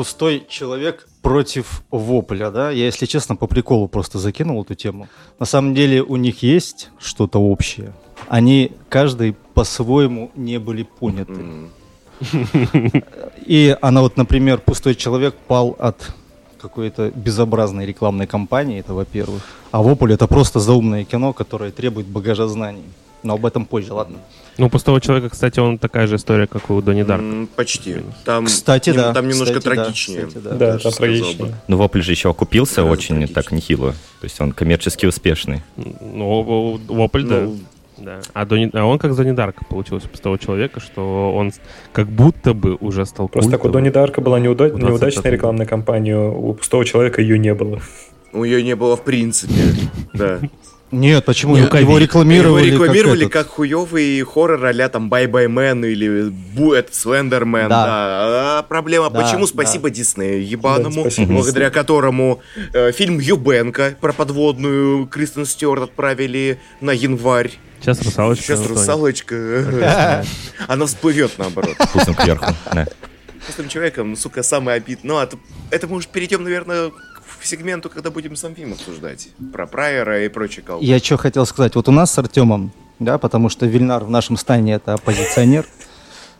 пустой человек против вопля, да? Я, если честно, по приколу просто закинул эту тему. На самом деле у них есть что-то общее. Они каждый по-своему не были поняты. И она вот, например, пустой человек пал от какой-то безобразной рекламной кампании, это во-первых. А вопль это просто заумное кино, которое требует багажа знаний. Но об этом позже, ладно. Ну, у пустого человека, кстати, он такая же история, как и у Донни Дарка. М, Почти. Там, Кстати, нем- да. Там немножко Кстати, да. трагичнее. Кстати, да. Да, даже это сказал бы. трагичнее. Ну, Вопль же еще окупился Да, очень трагично. так нехило. То есть он коммерчески успешный. Ну, вопль, да. Ну, Да. А, Донни- а он как Донни Дарка получился у пустого человека, что он с- как будто бы уже стал Просто так у культовым. Донни Дарка была неуда- В 20 неудачная рекламная кампания, у пустого человека ее не было. У нее не было в принципе. Да. Нет, почему? Ну, его рекламировали, Его рекламировали как, как, хуёвый хоррор а там Bye Man или Бу, этот Слендермен. Да. Да. А проблема, Да, почему? да. Спасибо Диснею ебаному, Да, спасибо благодаря которому э, фильм Юбенко про подводную Кристен Стюарт отправили на январь. Сейчас русалочка. Сейчас русалочка. Она всплывет наоборот. Вкусом кверху. этим человеком, сука, самый обид. Ну, а то- это мы уже перейдем, наверное, к сегменту, когда будем сам фильм обсуждать. Про Прайера и прочее кал. Я что хотел сказать. Вот у нас с Артемом, да, потому что Вильнар в нашем стане это оппозиционер.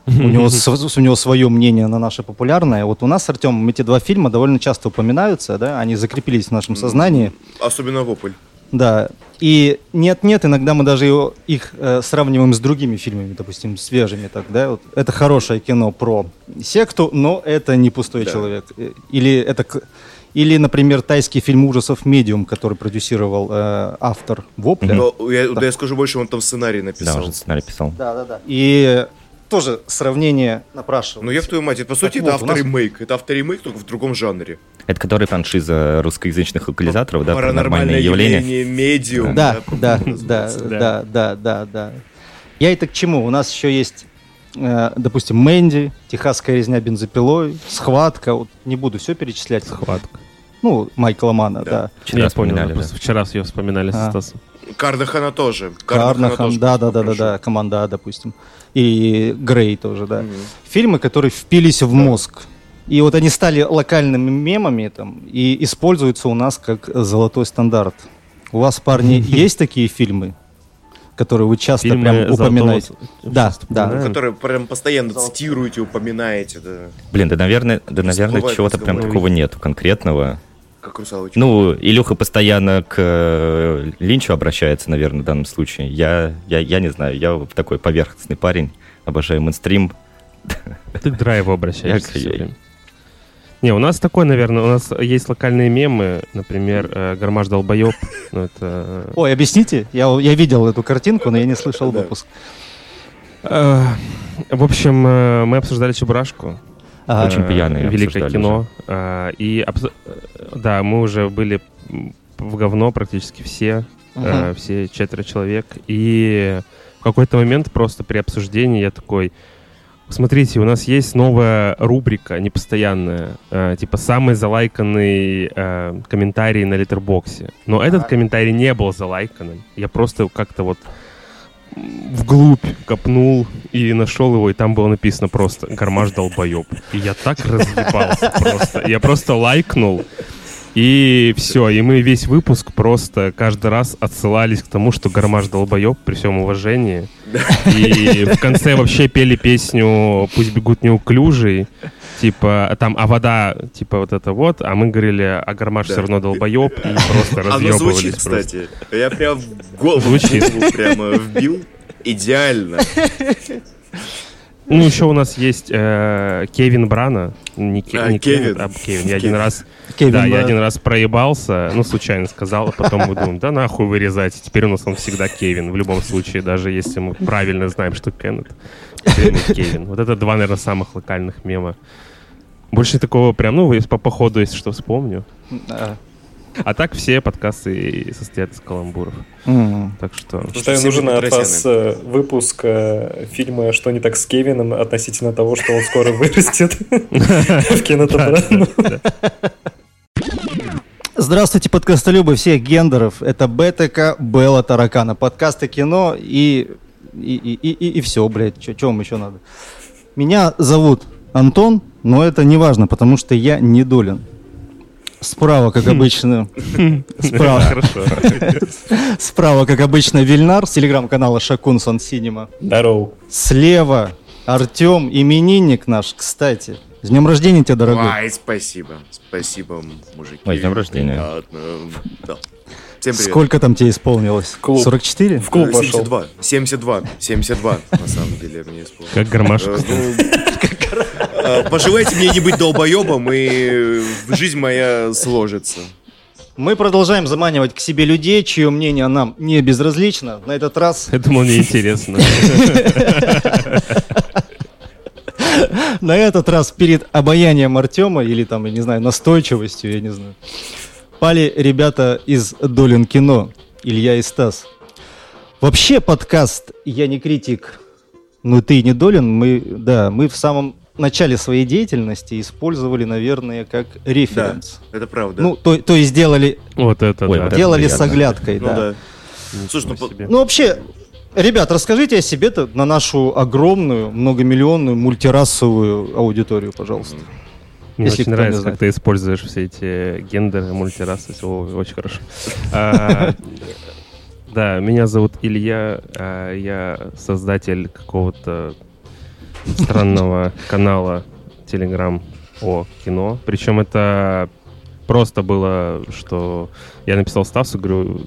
У него, у него свое мнение на наше популярное. Вот у нас с Артемом эти два фильма довольно часто упоминаются, да, они закрепились в нашем сознании. Особенно Вопль. Да. И нет-нет, иногда мы даже его, их э, сравниваем с другими фильмами, допустим, свежими. Так, да? вот это хорошее кино про секту, но это не пустой Да. человек. Э, Или это... Или, например, тайский фильм ужасов «Медиум», который продюсировал э, автор «Вопля». Но я, да я скажу больше, он там сценарий Да, написал. уже сценарий писал. Да, да, да. И тоже сравнение напрашивается. Ну я в твою мать, это по сути Так это вот, у нас-. Это авторемейк, только в другом жанре. Это который франшиза русскоязычных локализаторов, да, Паранормальное явления. явление, медиум. Да, да, да, да, да, да, да. Я это к чему? У нас еще есть, допустим, Мэнди, Техасская резня бензопилой, Схватка. Вот не буду все перечислять. Схватка. Ну, Майкла Мана, да. Да. Вчера Я вспоминали, да, вчера ее вспоминали А. со Стасом. Карнахана тоже. Карнахан, да, да, да, да, да, команда, допустим. И Грей тоже, да. Мгм. Фильмы, которые впились в мозг. И вот они стали локальными мемами там и используются у нас как золотой стандарт. У вас, парни, есть такие фильмы, которые вы часто Фильмы прям упоминаете? Да, да. Которые прям постоянно цитируете, упоминаете, да. Блин, да, наверное, да, наверное, чего-то прям такого нету конкретного. Как русалочка. Ну, Илюха постоянно к э, Линчу обращается, наверное, в данном случае. Я, я, я не знаю, я такой поверхностный парень, обожаю мейнстрим. Ты к драйву обращаешься Я- всё я- время. Не, у нас такой, наверное, у нас есть локальные мемы, например, э, «Гармаш долбоеб». Ну, это... э, Ой, объясните? Я, я видел эту картинку, но я не слышал выпуск. э, В общем, э, мы обсуждали «Чебурашку». Ага. Очень пьяные Великое кино. И, да, мы уже были в говно практически все, все четверо человек. И в какой-то момент просто при обсуждении я такой... Смотрите, у нас есть новая рубрика непостоянная, э, типа самый залайканный э, комментарий на литербоксе. Но этот Ага. комментарий не был залайканным. Я просто как-то вот вглубь копнул и нашел его, и там было написано просто «Гармаш долбоеб». И я так разъебался просто. Я просто лайкнул, и все. И мы весь выпуск просто каждый раз отсылались к тому, что Гармаш долбоеб, при всем уважении. И в конце вообще пели песню «Пусть бегут неуклюжий». Типа, там, а вода, типа, вот это вот, а мы говорили, а гармаш Да. все равно долбоеб, и просто Оно разъебывались. звучит, просто. кстати. Я прям в голову Звучит. в голову прямо вбил. Идеально. Ну, еще у нас есть э, Кевин Брана. Не, Ке- А, не Кевин. а Кевин. Я один Кевин. раз, Кевин, да, я да. один раз проебался, ну, случайно сказал, а потом мы думаем, да нахуй вырезать. Теперь у нас он всегда Кевин, в любом случае, даже если мы правильно знаем, что Кеннет. Кевин. Вот это два, наверное, самых локальных мема. Больше такого прям, ну, если по походу, если что, вспомню. А так все подкасты состоят из каламбуров. Так что... Считаю, нужен от вас э, выпуск э, фильма «Что не так с Кевином» относительно того, что он скоро вырастет в кинотеатре. Здравствуйте, подкастолюбы всех гендеров. Это БТК Белла Таракана. Подкасты кино и... И, и, и, и, все, блядь. Что вам еще надо? Меня зовут Антон. Но это не важно, потому что я недолен. Справа, как обычно, справа, Хорошо. справа, как обычно, Вильнар с телеграм-канала Шакун Сан Синема. Здорово. Слева Артем, именинник наш, кстати. С днем рождения тебя, дорогой. Ай, спасибо. Спасибо, мужики. Ой, с днем рождения. Приятно. Да. Всем привет. Сколько там тебе исполнилось? Клуб. 44? В клуб Э, пошел. 72. 72. 72, на самом деле, мне исполнилось. Как гармошка. Э, ну, Пожелайте мне не быть долбоебом, и жизнь моя сложится. Мы продолжаем заманивать к себе людей, чье мнение нам не безразлично. На этот раз, Я думал, мне интересно. на этот раз перед обаянием Артема или там, я не знаю, настойчивостью, я не знаю, пали ребята из Долин кино, Илья и Стас. Вообще подкаст «Я не критик, но ты не Долин», мы, да, мы в самом начале своей деятельности использовали, наверное, как Да, референс. это правда. Ну, то, то есть делали, Вот это Ой, да. вот это делали с оглядкой, Ну да. да. Слушай, ну. Ну, вообще, ребят, расскажите о себе-то на нашу огромную, многомиллионную, мультирасовую аудиторию, пожалуйста. Мне если очень нравится, как ты используешь все эти гендеры, мультирасы, все очень хорошо. А, Да, меня зовут Илья, а я создатель какого-то странного канала Telegram о кино. Причем это просто было, что я написал Стасу, говорю,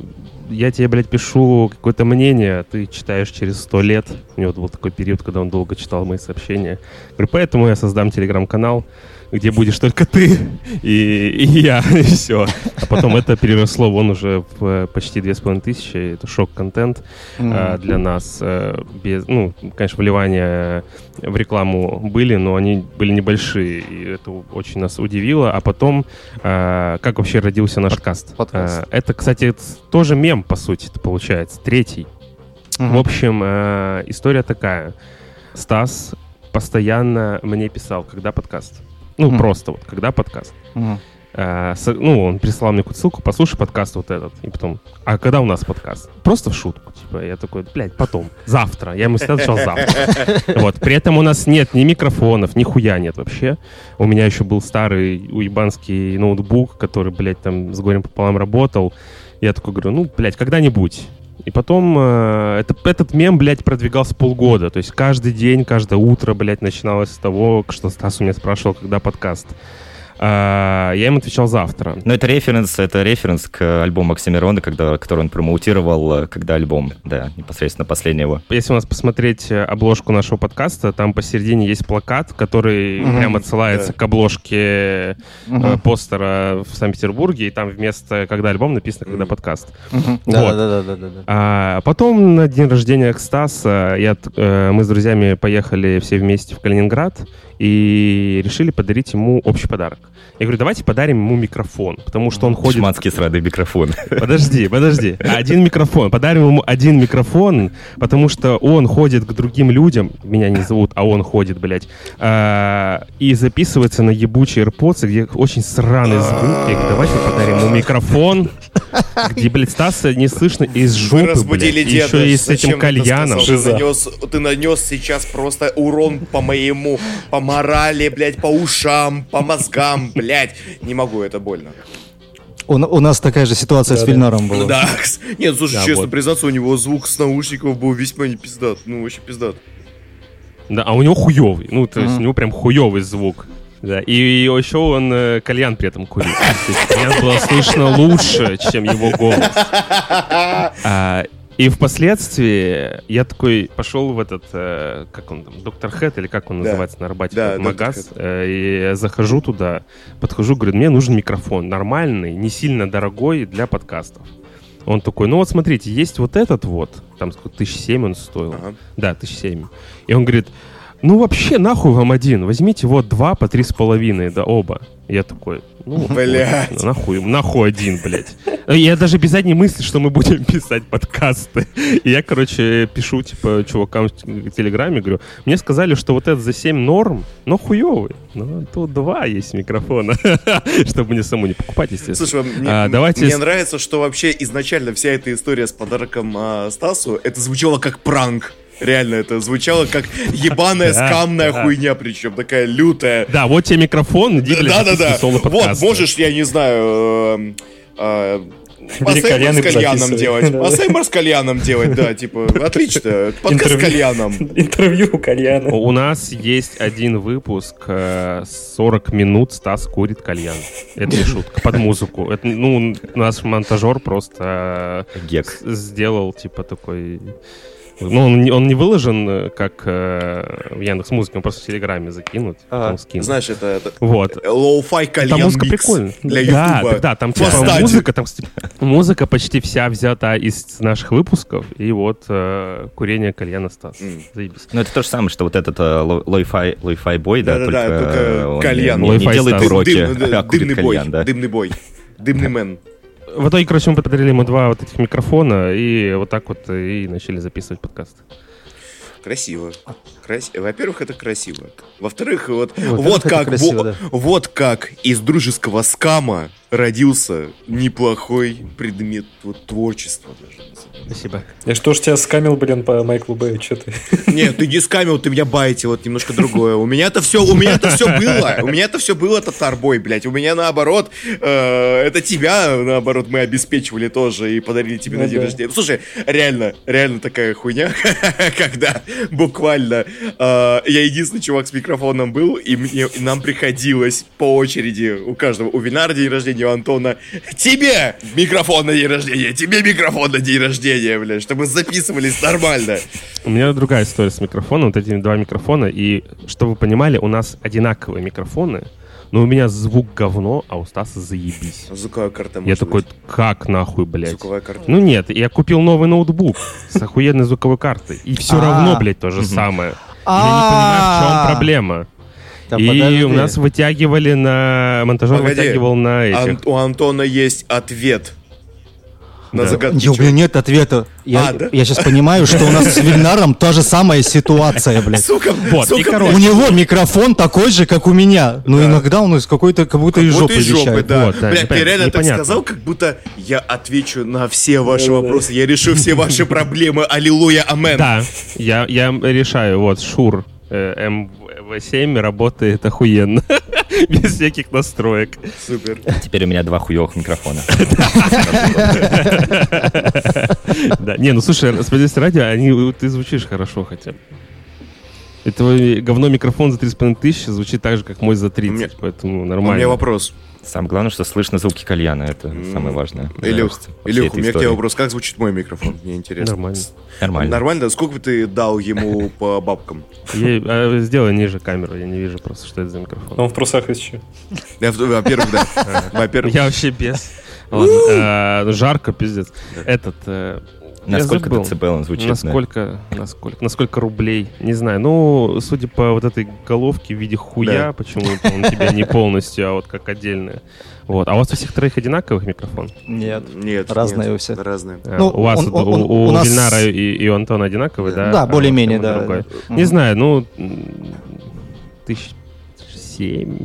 я тебе, блядь, пишу какое-то мнение, ты читаешь через сто лет. У него был такой период, когда он долго читал мои сообщения. Говорю, поэтому я создам телеграм-канал, где будешь только ты и, и я, и все. А потом это переросло вон уже в э, почти две с половиной тысячи. Это шок-контент а, для нас. э, без, ну, конечно, вливания в рекламу были, но они были небольшие, и это очень нас удивило. А потом, а, как вообще родился наш подкаст? подкаст. А, это, кстати, это тоже мем, по сути, это получается, третий. В общем, э, история такая. Стас постоянно мне писал, когда подкаст. Ну, Мгм. просто вот, когда подкаст. Мгм. Э, с- ну, он прислал мне какую-то ссылку, послушай подкаст вот этот. И потом, а когда у нас подкаст? Просто в шутку, типа, я такой, блядь, потом, завтра. Я ему всегда отвечал завтра. Вот, при этом у нас нет ни микрофонов, ни хуя нет вообще. У меня еще был старый уебанский ноутбук, который, блядь, там с горем пополам работал. Я такой говорю, ну, блядь, когда-нибудь. И потом э, это, этот мем, блядь, продвигался полгода. То есть каждый день, каждое утро, блядь, начиналось с того, что Стас у меня спрашивал, когда подкаст. А, я им отвечал завтра. Ну, это референс, это референс к альбому Оксимирона, когда, который он промоутировал, э, когда альбом, да, непосредственно последнего. Если у нас посмотреть э, обложку нашего подкаста, там посередине есть плакат, который Мгм. прям отсылается Да. к обложке Мгм. постера в Санкт-Петербурге, и там вместо «когда альбом» написано «когда подкаст». Вот. Да, да, да, да, да, да. А потом на день рождения Стаса я, мы с друзьями поехали все вместе в Калининград и решили подарить ему общий подарок. Я говорю, давайте подарим ему микрофон, потому что он ходит... Шманский срадый микрофон. Подожди, подожди. Один микрофон. Подарим ему один микрофон, потому что он ходит к другим людям. Меня не зовут, а он ходит, блядь. а, и записывается на ебучие AirPods, где очень сраный звук. Я говорю, давайте подарим ему микрофон, где, блядь, Стаса не слышно из Вы жопы, разбудили блядь. Деда. еще и с этим кальяном. Ты нанес, ты нанес сейчас просто урон по моему, по морали, блядь, по ушам, по мозгам, блядь. Не могу, это больно. У, у нас такая же ситуация с Да-да. Вильнаром была. Да, нет, слушай, Да, честно вот. признаться, у него звук с наушников был весьма не пиздат. Ну, вообще пиздат. Да, а у него хуёвый. Ну, то есть Мгм. у него прям хуёвый звук. Да, и, еще он э, кальян при этом курил. То есть кальян было слышно лучше, чем его голос. А, и впоследствии я такой пошел в этот, э, как он там, доктор Хэт, или как он Да. называется на работе, Да, магаз. э, и я захожу туда, подхожу, говорю, мне нужен микрофон нормальный, не сильно дорогой для подкастов. Он такой, ну вот смотрите, есть вот этот вот, там сколько, тысяч семь он стоил. Ага. Да, тысяч семь. И он говорит, ну вообще нахуй вам один, возьмите вот два по три с половиной, да оба. Я такой, ну, Блядь. нахуй, нахуй один, блядь. Я даже без задней мысли, что мы будем писать подкасты. И я, короче, пишу, типа, чувакам в Телеграме, говорю, мне сказали, что вот этот за 7 норм, но хуёвый. Ну, тут два есть микрофона, чтобы мне саму не покупать, естественно. Слушай, мне, А, давайте мне нравится, что вообще изначально вся эта история с подарком а, Стасу, это звучало как пранк. Реально, это звучало как ебаная скамная хуйня, причем такая лютая. Да, вот тебе микрофон, иди, блядь, Да-да-да. Вот, можешь, я не знаю, эм, э, с кальяном делать. Да. Асеймер с кальяном делать, да, типа, отлично. Подкаст с кальяном. Интервью у кальяна. У нас есть один выпуск, э, 40 минут Стас курит кальян. Это не шутка, под музыку. Это, ну, наш монтажер просто Гек. э, с- сделал, типа, такой... Ну, он не, он не выложен э, как э, в Яндекс Музыке, он просто в Телеграме закинут. Ага. он скинул. Знаешь, это, это Вот. lo-fi Там кальян музыка микс прикольная. для да, Ютуба. да, да, там типа Кстати. музыка, там музыка почти вся взята из наших выпусков, и вот э, курение кальяна Стас. М. Заебись. Ну, это то же самое, что вот этот э, lo- lo-fi, lo-fi boy, да, Да-да-да, только, только э, он кальян. не, не делает уроки, Дым- дым- а курит дымный boy, кальян, да. дымный boy, дымный man. В итоге, короче, мы подарили ему два вот этих микрофона, и вот так вот и начали записывать подкаст. Красиво. Крас- Во-первых, это красиво. Во-вторых, вот, Во-первых, вот, как, красиво, во- да. вот как из дружеского скама родился неплохой предмет вот, творчества даже. Спасибо. Я что ж тебя скамил, блин, по Майклу Бэю, что ты? Нет, ты не скамил, ты меня байте, вот немножко другое. У меня это все, у меня это все было. У меня это все было, это тарбой, блядь. У меня наоборот, э, это тебя, наоборот, мы обеспечивали тоже и подарили тебе на Ну день да. рождения. Слушай, реально, реально такая хуйня, когда буквально э, я единственный чувак с микрофоном был, и, мне, нам приходилось по очереди у каждого, у Винара день рождения, у Антона, тебе микрофон на день рождения, тебе микрофон на день рождения, блядь, чтобы записывались нормально. У меня другая история с микрофоном, вот эти два микрофона, и чтобы вы понимали, у нас одинаковые микрофоны, но у меня звук говно, а у Стаса заебись. Звуковая карта Я такой, быть. как нахуй, блядь? Звуковая карта. Ну нет, я купил новый ноутбук с охуенной звуковой картой. И все А. равно, блядь, то же самое. Я не понимаю, в чем проблема. Да И подожди. у нас вытягивали на... Монтажер Погоди. вытягивал на этих. Ан- у Антона есть ответ на Да. загадку. У меня нет ответа. Я, А, да? я сейчас понимаю, что у нас с Вильнаром та же самая ситуация, блядь. Сука, Вот, и сука, короче, У него микрофон такой же, как у меня. Но Да. иногда он из какой-то, как будто из Вот жопы из жопы, вещает. да. Вот, да, Блядь, ты непонятно, реально так непонятно. сказал, как будто я отвечу на все ваши вопросы. Я решу все ваши проблемы. Аллилуйя, амен. Да, я, я решаю. Вот, Шур э, МВ7 работает охуенно. Без всяких настроек. Супер. Теперь у меня два хуевых микрофона. Да, не, ну слушай, справедливости ради, они, ты звучишь хорошо хотя бы. Твой говно микрофон за 3,5 тысячи звучит так же, как мой за 30, У меня- поэтому У меня нормально. вопрос. Самое главное, что слышно звуки кальяна. Это самое важное. Илюх, всей Илюх, у меня к тебе вопрос. Как звучит мой микрофон? Мне интересно. Нормально. Нормально. Нормально? Сколько бы ты дал ему по бабкам? А, сделай ниже камеру, я не вижу просто, что это за микрофон. Он в трусах еще. Я в- Во-первых, да. Во-первых, Я вообще без. Э, жарко, пиздец. Этот... э, я Насколько забыл. децибел он звучит? да? Насколько, насколько, насколько рублей, не знаю. Ну, судя по вот этой головке в виде хуя, Да. почему-то он тебя не полностью, а вот как отдельная. Вот. А у вас у всех троих одинаковых микрофон? Нет. нет. Разные нет, у всех. Разные. А, Ну, у вас, он- у, он- у- у у нас- Вильнара и, и у Антона одинаковые, да? Да, А более-менее, да. другой. Не знаю, ну, тысяч семь.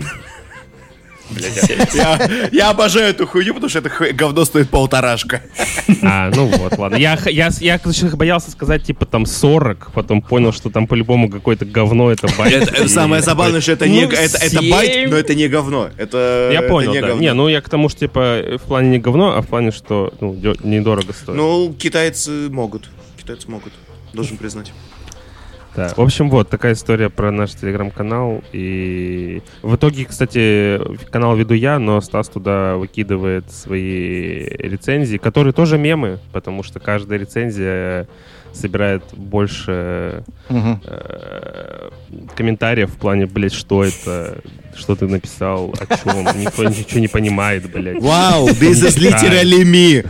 Я, я обожаю эту хуйню, потому что это ху- говно стоит полторашка. А, ну вот, ладно. Я, я, я, короче, боялся сказать, типа, там, 40, потом понял, что там по-любому какое-то говно, это байт. Это, самое забавное, что это не ну, это, это байт, но это не говно. Это, Я это понял, не да. говно. Не, ну я к тому, что, типа, в плане не говно, а в плане, что, ну, недорого стоит. Ну, китайцы могут. Китайцы могут. Должен признать. Да. В общем, вот такая история про наш телеграм-канал. И в итоге, кстати, канал веду я, но Стас туда выкидывает свои рецензии, которые тоже мемы, потому что каждая рецензия собирает больше Мгм. э, комментариев в плане, блядь, что это, что ты написал, о чем, никто ничего не понимает, блядь. Вау, this is literally me.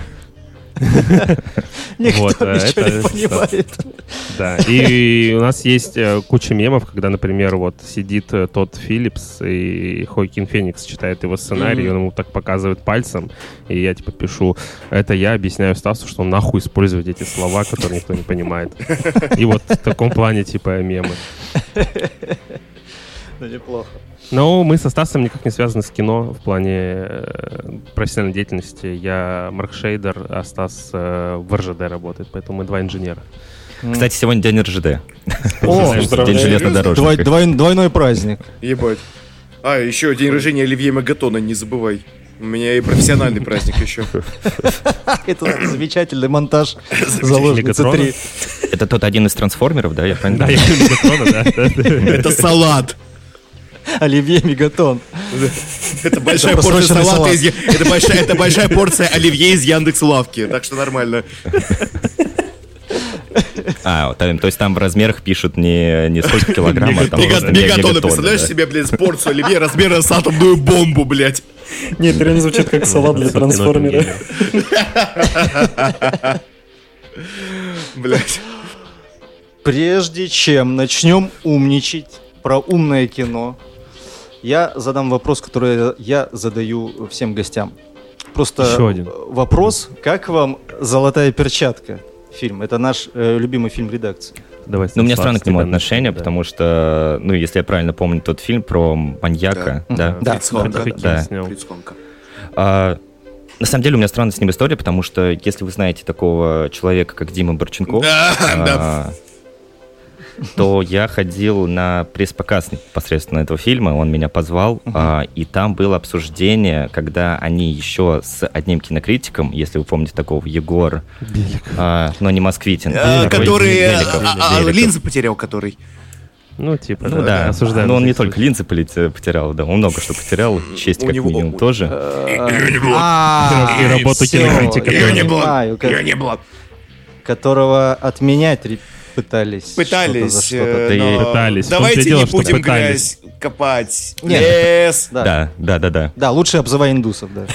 Никто э, ничего не понимает. Да, и у нас есть э, куча мемов, когда, например, вот сидит э, тот Филлипс, и Хойкин Феникс читает его сценарий, он ему так показывает пальцем, и я типа пишу, это я объясняю Стасу, что нахуй использовать эти слова, которые никто не понимает. И вот в таком плане типа мемы. Ну, неплохо. Но мы со Стасом никак не связаны с кино в плане э, профессиональной деятельности. Я маркшейдер, а Стас э, в РЖД работает, поэтому мы два инженера. Кстати, сегодня день РЖД. О, День железнодорожника. двой- двой- двойной праздник. Ебать. А, еще день рождения Оливье Магатона, не забывай. У меня и профессиональный праздник еще. Это замечательный монтаж заложницы 3. Это тот один из трансформеров, да? Я Да? Мегатрона, да. Это салат. Оливье Мегатон. Это большая Это порция салата салат. из... Это большая, это большая порция оливье из Яндекс Лавки. Так что нормально. А, то есть там в размерах пишут не, не сколько килограмм, а там Мегатоны, мегатонны, представляешь да. себе, блядь, порцию оливье размером с атомную бомбу, блядь. Нет, это реально звучит как салат для трансформера. Блядь. Прежде чем начнем умничать про умное кино, я задам вопрос, который я задаю всем гостям. Просто Еще один. вопрос, как вам «Золотая перчатка» фильм? Это наш э, любимый фильм редакции. Давай, Ну, у меня странно к нему отношение, да. потому что, ну, если я правильно помню тот фильм про маньяка, Да. да. Да. Фриц Хонка. Да. Фриц Хонка. А, на самом деле у меня странная с ним история, потому что если вы знаете такого человека, как Дима Борченков, Да, да. То я ходил на пресс-показ непосредственно этого фильма, он меня позвал, а, и там было обсуждение, когда они еще с одним кинокритиком, если вы помните такого, Егор, а, но не Москвитин, А, Который... Линзы потерял, который. Ну, типа, Ну да, осуждаем. но он не только линзы полете- потерял, да, он много что потерял, честь как минимум тоже. И работу кинокритика. я не было. которого отменять пытались. что-то Пытались, что-то. э, Да но пытались. Давайте дело, не что будем пытались. грязь копать. Нет. Лес. Да. Да, да, да, да. Да, лучше обзывай индусов, да.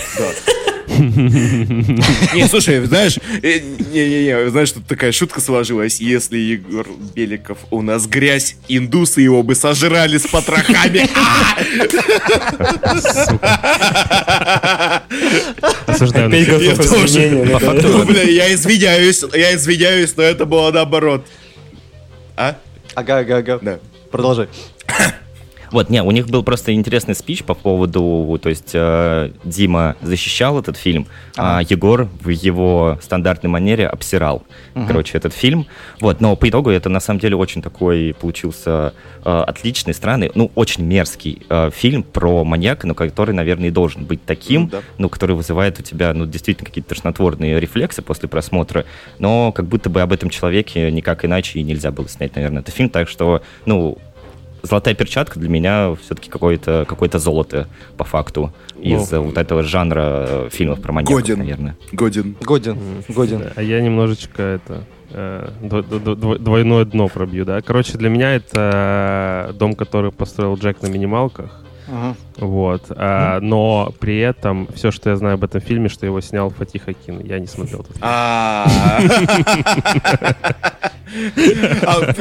Не, слушай, знаешь, э, не-не-не, знаешь, тут такая шутка сложилась. Если Егор Беликов у нас грязь, индусы его бы сожрали с потрохами. Факту, Ну, я извиняюсь, я извиняюсь, но это было наоборот. А? Ага, ага, ага. Да. Продолжай. Вот, не, у них был просто интересный спич по поводу, то есть э, Дима защищал этот фильм, а Егор в его стандартной манере обсирал, короче, этот фильм. Вот, но по итогу это на самом деле очень такой получился э, отличный, странный, ну, очень мерзкий э, фильм про маньяка, но который, наверное, и должен быть таким, Ну да. ну, который вызывает у тебя, ну, действительно какие-то тошнотворные рефлексы после просмотра, но как будто бы об этом человеке никак иначе и нельзя было снять, наверное, этот фильм, так что, ну, Золотая перчатка для меня все-таки какое-то какое золото по факту из э, вот этого жанра э, фильмов про маньяков, Годен. наверное. Годен. Годен, годен. Да, А я немножечко это э, дво- дво- дво- двойное дно пробью, да. Короче, для меня это дом, который построил Джек на минималках. Мгм. Вот. А, но при этом все, что я знаю об этом фильме, что его снял Фатих Акин. Я не смотрел этот фильм. А. А,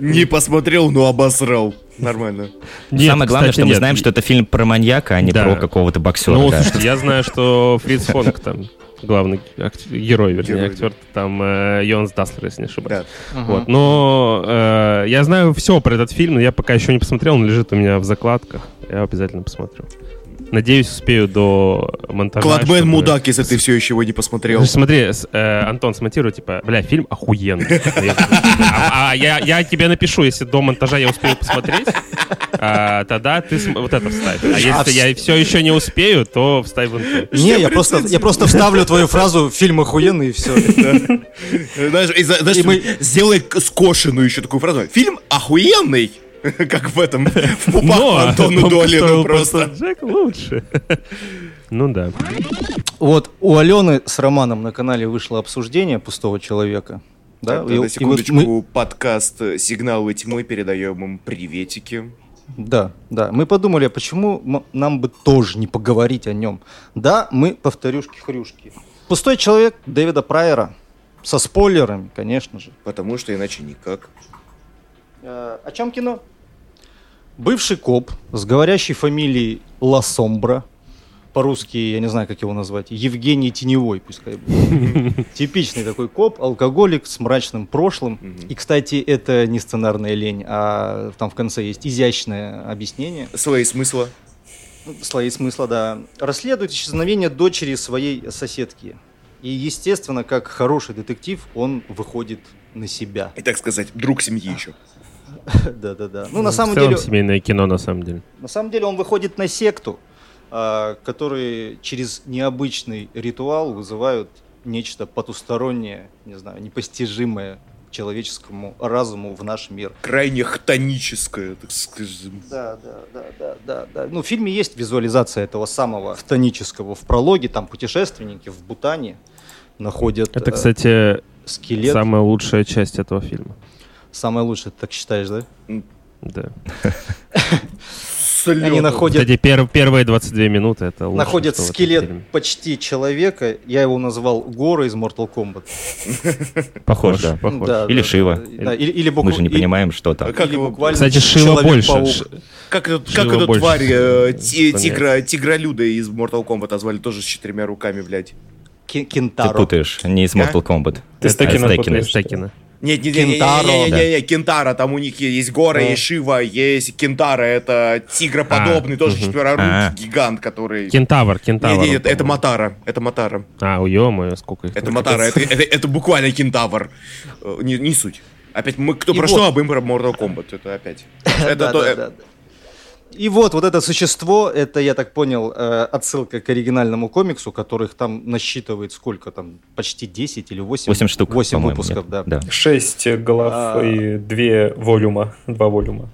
Не посмотрел, но обосрал. Нормально. Нет, Самое главное, кстати, что мы нет. знаем, что это фильм про маньяка, а не Да. про какого-то боксера. Ну, да. слушайте, я знаю, что Фриц Фонг там главный ак- герой, вернее, Герой, актер, там э, Йонс Даслер, если не ошибаюсь. Да. Вот, но э, я знаю все про этот фильм, но я пока еще не посмотрел, он лежит у меня в закладках. Я обязательно посмотрю. Надеюсь, успею до монтажа. Кладмен чтобы- мудак, если ты все еще его не посмотрел. Смотри, э, Антон, смонтируй, типа, бля, фильм охуенный. А а я я тебе напишу, если до монтажа я успею посмотреть, а, тогда ты вот это вставь. А если я все еще не успею, то вставь вон. Не, я просто, я просто вставлю твою фразу «фильм охуенный» и все. Знаешь, мы- сделай скошенную еще такую фразу. Фильм охуенный. Как в этом, в пупах Антону он Долину просто. Джек лучше. Ну да. Вот у Алены с Романом на канале вышло обсуждение «Пустого человека». Да? Так, И- и На вот секундочку, мы- подкаст «Сигналы тьмы» передаем им приветики. Да, да. Мы подумали, а почему нам бы тоже не поговорить о нем? Да, мы повторюшки-хрюшки. «Пустой человек» Дэвида Прайера. Со спойлерами, конечно же. Потому что иначе никак. Э, О чем кино? Бывший коп с говорящей фамилией Ла Сомбра. По-русски, я не знаю, как его назвать. Евгений Теневой, пускай будет. Типичный такой коп, алкоголик с мрачным прошлым. И, кстати, это не сценарная лень, а там в конце есть изящное объяснение. Свои смысла. Слои смысла, да. Расследует исчезновение дочери своей соседки. И, естественно, как хороший детектив, он выходит на себя. И, так сказать, друг семьи еще. Да-да-да. Ну, на самом в целом деле, семейное кино, на самом деле. на самом деле он выходит на секту, а, которые через необычный ритуал вызывают нечто потустороннее, не знаю, непостижимое человеческому разуму в наш мир. Крайне хтоническое, так скажем. Да, да, да, да, да, да. Ну, в фильме есть визуализация этого самого хтонического. В прологе там путешественники в Бутане находят Это, э, кстати, скелет. самая лучшая часть этого фильма. Самое лучшее, ты так считаешь, да? Да. Они находят, Кстати, пер- первые 22 минуты это лучшее, находят скелет почти человека. Я его назвал Гора из Mortal Kombat. Похож, да. Похож. Да, Или да, Шива. да. Или, Мы же не понимаем, что там. Как или его- буквально Кстати, Шива больше. Ш- Как, как эту тварь, э, ти- тигра, тигролюда из Mortal Kombat звали тоже с четырьмя руками, блядь. Ки- Ты Кентаро. путаешь, не из А? Mortal Kombat. Ты А, Стекина Стекина. путаешь. Стекина. Нет, нет, нет, нет, Кентаро, нет, да. нет, нет, Кентара, там у них есть Гора, есть Шива, есть Кентара, это тигроподобный, А, тоже четверорукий А. гигант, который... Кентавр, кентавр. Нет, нет, это Матара, это Матара. А, у ё сколько их. Это Матара, это, буквально кентавр. Э, Не, суть. Опять мы кто про что, а мы про Mortal Kombat. Это опять. Это И вот, вот это существо, это, я так понял, э, отсылка к оригинальному комиксу, которых там насчитывает сколько там, почти 10 или 8? 8 штук, 8 по-моему, выпусков, нет? да. Да. Шесть голов А. и две волюма. Два волюма.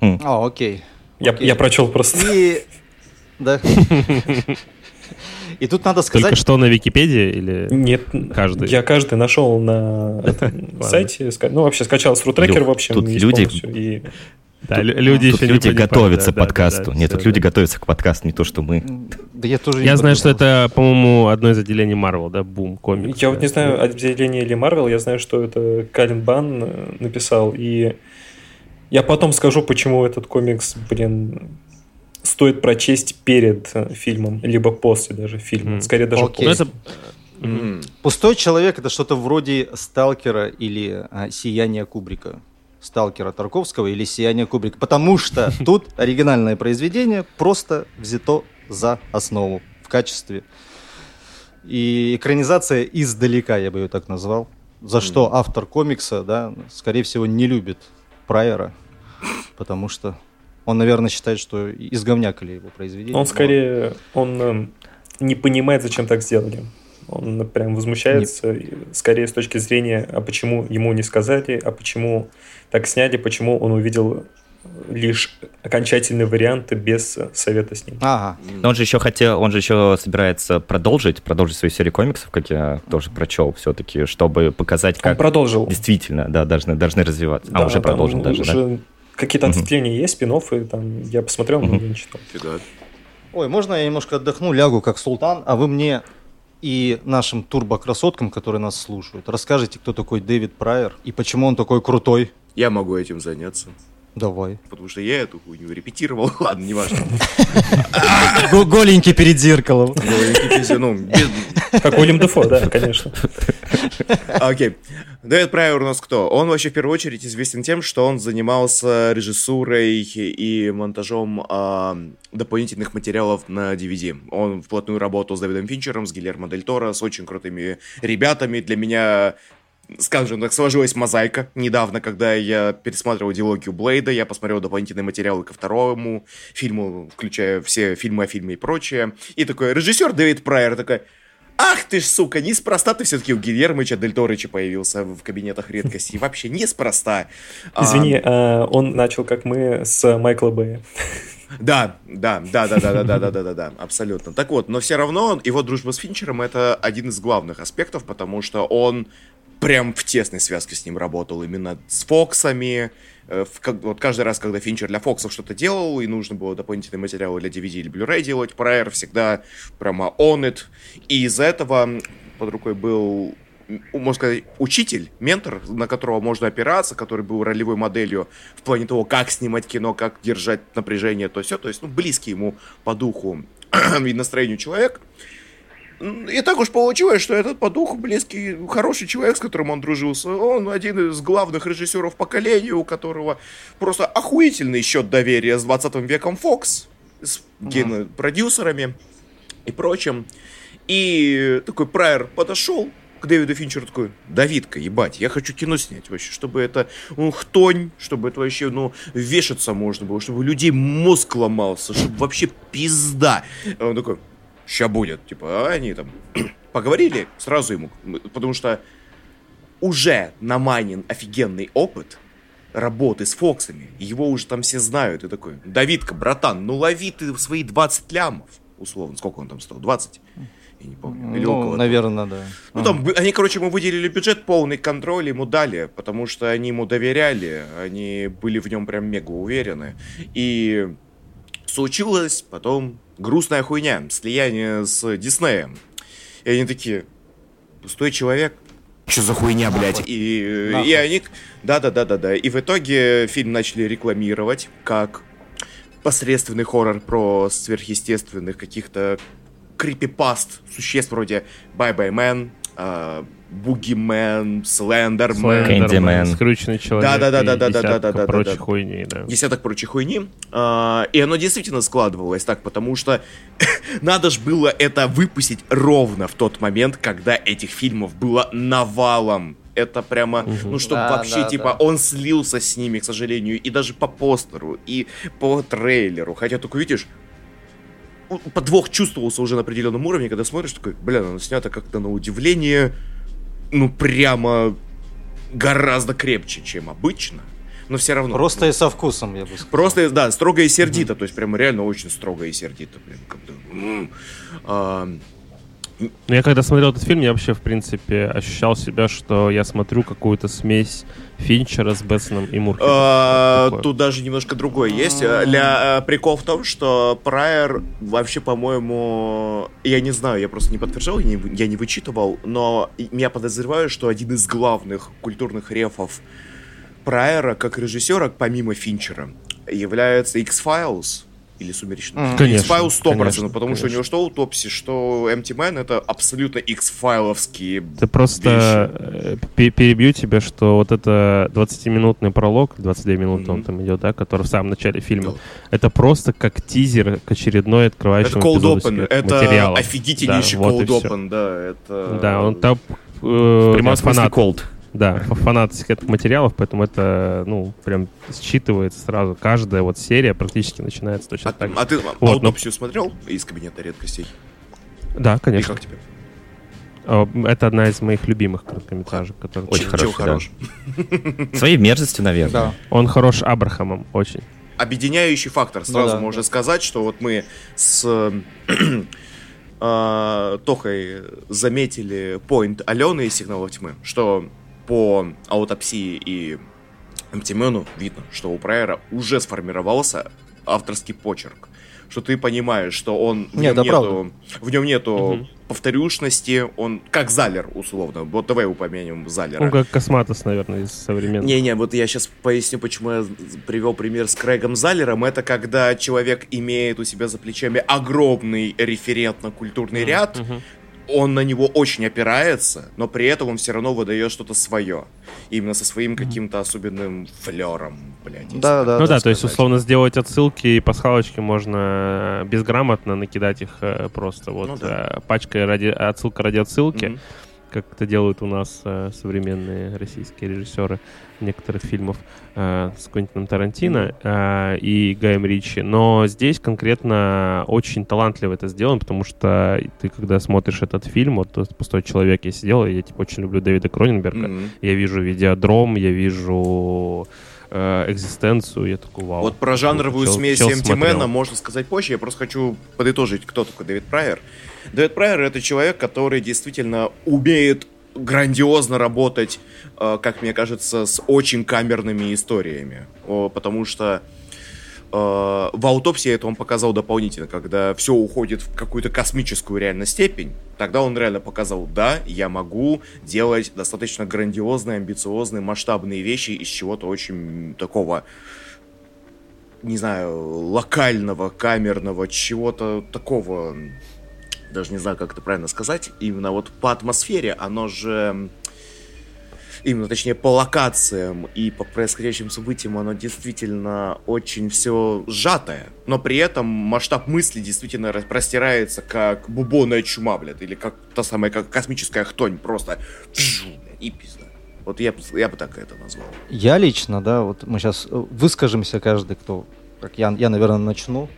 А, окей. Я, Окей. я прочел просто. И... Да. И тут надо Только сказать, что на Википедии или... Нет, Каждый. я каждый нашел на сайте. Ну, вообще скачал с рутрекер, в общем, тут люди- Да, лю- люди Тут еще не люди понимают, готовятся да, к да, да, подкасту. да, Нет, всё, тут люди да. готовятся к подкасту, не то, что мы. да я тоже не Я знаю, что это, по-моему, одно из отделений Marvel, да, Бум, комикс. я вот не знаю, отделение или Марвел, я знаю, что это Калин Бан э, написал, и я потом скажу, почему этот комикс, блин, стоит прочесть перед э, фильмом, либо после даже фильма. Скорее даже. Ну, после. м. Пустой человек это что-то вроде Сталкера или а, Сияния Кубрика. Сталкера Тарковского или Сияния Кубрика. Потому что тут оригинальное произведение просто взято за основу в качестве. И экранизация издалека, я бы ее так назвал. За что автор комикса, да, скорее всего, не любит Прайера. Потому что он, наверное, считает, что изговнякали его произведение. Он скорее, он эм, не понимает, зачем так сделали. Он прям возмущается, и скорее с точки зрения, а почему ему не сказали, а почему так сняли, почему он увидел лишь окончательный вариант без совета с ним. Ага. Но он же еще хотел, он же еще собирается продолжить, продолжить свою серию комиксов, как я тоже прочел все-таки, чтобы показать, Он как продолжил. действительно, да, должны, должны развиваться. а Да, уже там продолжен даже, да? уже Какие-то Мгм. ответвления есть, спин там я посмотрел, но не читал. Ой, можно я немножко отдохну, лягу как султан, а вы мне и нашим турбокрасоткам, которые нас слушают, расскажите, кто такой Дэвид Прайер и почему он такой крутой. Я могу этим заняться. Давай. Потому что я эту хуйню репетировал. Ладно, не важно. Голенький перед зеркалом. Ну, без- Как Уильям Дефо, да, конечно. Окей. Дэвид Прайер у нас кто? Он вообще в первую очередь известен тем, что он занимался режиссурой и монтажом а, дополнительных материалов на DVD. Он вплотную работал с Дэвидом Финчером, с Гильермо Дель Торо, с очень крутыми ребятами. Для меня скажем так, сложилась мозаика. Недавно, когда я пересматривал диалогию Блейда, я посмотрел дополнительные материалы ко второму фильму, включая все фильмы о фильме и прочее. И такой режиссер Дэвид Прайер такой, Ах ты ж, сука, неспроста ты все-таки у Гильермыча Дель Торыча появился в кабинетах редкостей. Вообще неспроста. Извини, а, он начал, как мы, с Майкла Бэя. Да, да, да, да, да, да, да, да, да, да, да, абсолютно. Так вот, но все равно его дружба с Финчером это один из главных аспектов, потому что он прям в тесной связке с ним работал именно с Фоксами. Э, в как- вот каждый раз, когда Финчер для Фоксов что-то делал, и нужно было дополнительные материалы для DVD или Blu-ray делать, Прайер всегда прямо on it. И из-за этого под рукой был можно сказать, учитель, ментор, на которого можно опираться, который был ролевой моделью в плане того, как снимать кино, как держать напряжение, то все, то есть, ну, близкий ему по духу и настроению человек. И так уж получилось, что этот по духу близкий, хороший человек, с которым он дружился, он один из главных режиссеров поколения, у которого просто охуительный счет доверия с 20 веком Fox, с гено- продюсерами и прочим. И такой Прайер подошел к Дэвиду Финчеру такой, Давидка, ебать, я хочу кино снять вообще, чтобы это, ну, хтонь, чтобы это вообще, ну, вешаться можно было, чтобы у людей мозг ломался, чтобы вообще пизда. Он такой, ща будет, типа, а они там поговорили сразу ему, потому что уже наманен офигенный опыт работы с Фоксами, его уже там все знают, и такой, Давидка, братан, ну лови ты свои 20 лямов, условно, сколько он там стоил, 20? Я не помню. Или ну, около наверное, того. да. Ну, там, они, короче, ему выделили бюджет, полный контроль ему дали, потому что они ему доверяли, они были в нем прям мега уверены. И случилось потом грустная хуйня, слияние с Диснеем. И они такие, пустой человек, что за хуйня, блядь? И, и они... Да-да-да-да-да. И в итоге фильм начали рекламировать как посредственный хоррор про сверхъестественных каких-то крипипаст существ вроде Bye Bye Man, uh, Бугимен, Слендермен, Кэндимен, Скрюченный человек, да, да, да, да, да, да, да, да, да, прочей да. хуйни, да. Десяток прочей хуйни. Uh, и оно действительно складывалось так, потому что надо ж было это выпустить ровно в тот момент, когда этих фильмов было навалом. Это прямо, угу. ну, чтобы да, вообще, да, типа, да. он слился с ними, к сожалению, и даже по постеру, и по трейлеру. Хотя, только видишь, подвох чувствовался уже на определенном уровне, когда смотришь, такой, бля, оно снято как-то на удивление, ну, прямо гораздо крепче, чем обычно. Но все равно. Просто и со вкусом, я бы сказал. Просто, да, строго и сердито. Mm-hmm. То есть, прямо реально очень строго и сердито. Прям, как-то, а, ну, я когда смотрел этот фильм, я вообще, в принципе, ощущал себя, что я смотрю какую-то смесь Финчера с Бэтсоном и Мурки. А, тут даже немножко другое есть. Для, э, прикол в том, что Прайер вообще, по-моему, я не знаю, я просто не подтверждал, я не, я не вычитывал, но я подозреваю, что один из главных культурных рефов Прайера как режиссера, помимо Финчера, является X-Files или сумеречный. Mm. Конечно. X-файл 100%, конечно, потому конечно. что у него что Утопси, что Empty Man это абсолютно X-файловские Ты просто вещи. Э, перебью тебя, что вот это 20-минутный пролог, 22 минуты mm-hmm. он там идет, да, который в самом начале фильма, yeah. это просто как тизер к очередной открывающему это cold open, это материала. офигительнейший да, cold вот open, да, это... Да, он там э, фанат. Cold. Да, фанат этих материалов, поэтому это, ну, прям считывается сразу. Каждая вот серия практически начинается точно а, так же. А ты вот, аутопсию но... смотрел из кабинета редкостей? Да, конечно. И как тебе? Это одна из моих любимых короткометражек, который очень хорош. хорош. Своей мерзостью, наверное. Да. Он хорош Абрахамом, очень. Объединяющий фактор. Сразу ну, да, можно да. сказать, что вот мы с э, Тохой заметили поинт Алены из «Сигналов тьмы», что по аутопсии и Антимену видно, что у Прайера уже сформировался авторский почерк. Что ты понимаешь, что он в Нет, нем да нету, в нем нету угу. повторюшности, он как Залер, условно. Вот давай упомянем Залера. Ну, как Косматос, наверное, из современных. Не-не, вот я сейчас поясню, почему я привел пример с Крэгом Залером. Это когда человек имеет у себя за плечами огромный референтно-культурный mm-hmm. ряд, mm-hmm он на него очень опирается, но при этом он все равно выдает что-то свое. Именно со своим каким-то особенным флером, блядь. Да, да, ну да, то есть условно сделать отсылки и пасхалочки можно безграмотно накидать их э, просто вот ну, да. Э, пачкой ради отсылка ради отсылки. Mm-hmm как это делают у нас э, современные российские режиссеры некоторых фильмов э, с Квентином Тарантино э, и Гаем Ричи. Но здесь конкретно очень талантливо это сделано, потому что ты, когда смотришь этот фильм, вот «Пустой человек», я сидел, я типа очень люблю Дэвида Кроненберга, mm-hmm. я вижу «Видеодром», я вижу э, экзистенцию, я такой, вау. Вот про жанровую чел, смесь МТМена можно сказать позже, я просто хочу подытожить, кто такой Дэвид Прайер. Дэвид Прайер это человек, который действительно умеет грандиозно работать, э, как мне кажется, с очень камерными историями. Потому что э, в аутопсии это он показал дополнительно, когда все уходит в какую-то космическую реально степень, тогда он реально показал, да, я могу делать достаточно грандиозные, амбициозные, масштабные вещи из чего-то очень такого не знаю, локального, камерного, чего-то такого даже не знаю, как это правильно сказать, именно вот по атмосфере, оно же именно, точнее, по локациям и по происходящим событиям, оно действительно очень все сжатое, но при этом масштаб мысли действительно простирается как бубонная чума, блядь, или как та самая как космическая хтонь, просто и пизда. Вот я, я бы так это назвал. Я лично, да, вот мы сейчас выскажемся каждый, кто, как я, я наверное, начну.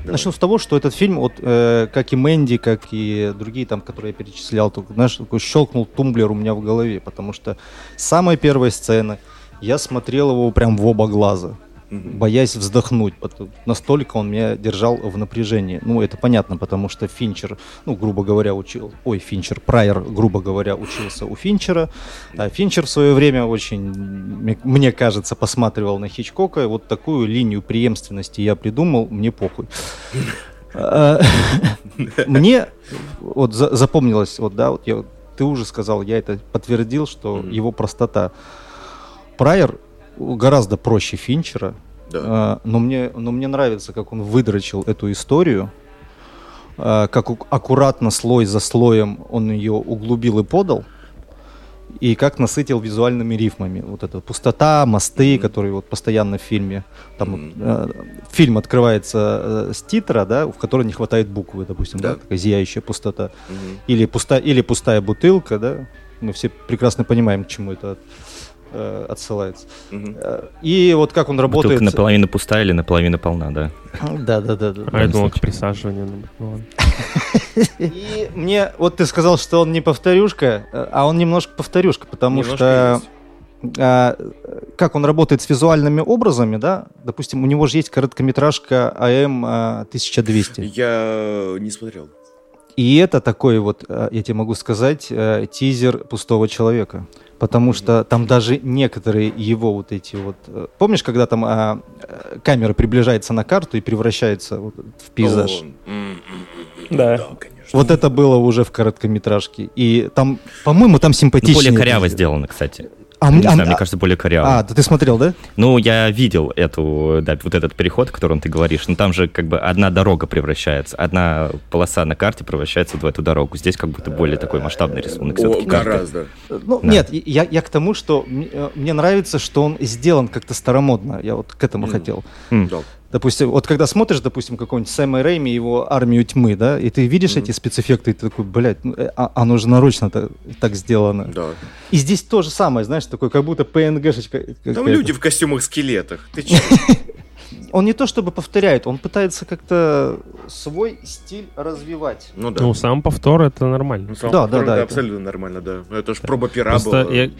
Давай. Начну с того, что этот фильм, вот, э, как и Мэнди, как и другие там, которые я перечислял, только, знаешь, такой щелкнул тумблер у меня в голове, потому что самая первая сцена, я смотрел его прям в оба глаза боясь вздохнуть. Настолько он меня держал в напряжении. Ну, это понятно, потому что Финчер, ну, грубо говоря, учил... Ой, Финчер, Прайер, грубо говоря, учился у Финчера. А Финчер в свое время очень, мне кажется, посматривал на Хичкока. Вот такую линию преемственности я придумал, мне похуй. А, мне вот запомнилось, вот да, вот я, ты уже сказал, я это подтвердил, что его простота. Прайер гораздо проще Финчера. Да. А, но, мне, но мне нравится, как он выдрочил эту историю, а, как аккуратно слой за слоем он ее углубил и подал, и как насытил визуальными рифмами. Вот эта пустота, мосты, mm-hmm. которые вот постоянно в фильме. Там mm-hmm. э, фильм открывается э, с титра, да, в которой не хватает буквы, допустим, да, да такая зияющая пустота. Mm-hmm. Или, пуста, или пустая бутылка, да. Мы все прекрасно понимаем, к чему это э, отсылается. Угу. И вот как он работает... Бутылка наполовину пустая или наполовину полна, да? Да, да, да. А я думал, к присаживанию. И мне, вот ты сказал, что он не повторюшка, а он немножко повторюшка, потому что а, как он работает с визуальными образами, да, допустим, у него же есть короткометражка АМ 1200. Я не смотрел. И это такой вот, я тебе могу сказать, тизер пустого человека потому что там даже некоторые его вот эти вот... Э, помнишь, когда там а, э, камера приближается на карту и превращается вот в пейзаж? Да. да вот это было уже в короткометражке. И там, по-моему, там симпатичнее. Ну, более коряво сделано, кстати. А, не а, знаю, а, мне кажется, более коряво. А, ты смотрел, да? Ну, я видел эту, да, вот этот переход, о котором ты говоришь. Но там же как бы одна дорога превращается, одна полоса на карте превращается в эту дорогу. Здесь как будто более такой масштабный рисунок. О, гораздо. Ну, да. нет, я, я к тому, что э, мне нравится, что он сделан как-то старомодно. Я вот к этому mm. хотел. Mm. Допустим, вот когда смотришь, допустим, какой-нибудь Сэма Рэйми, его «Армию тьмы», да, и ты видишь mm-hmm. эти спецэффекты, и ты такой, блядь, ну, э, а, оно же нарочно так, так сделано. Да. И здесь то же самое, знаешь, такой, как будто ПНГшечка. Там люди в костюмах-скелетах, ты Он не то чтобы повторяет, он пытается как-то свой стиль развивать. Ну да. Ну, сам повтор это нормально. Ну, да, да, да. Абсолютно нормально, да. Это же проба пера была. Я,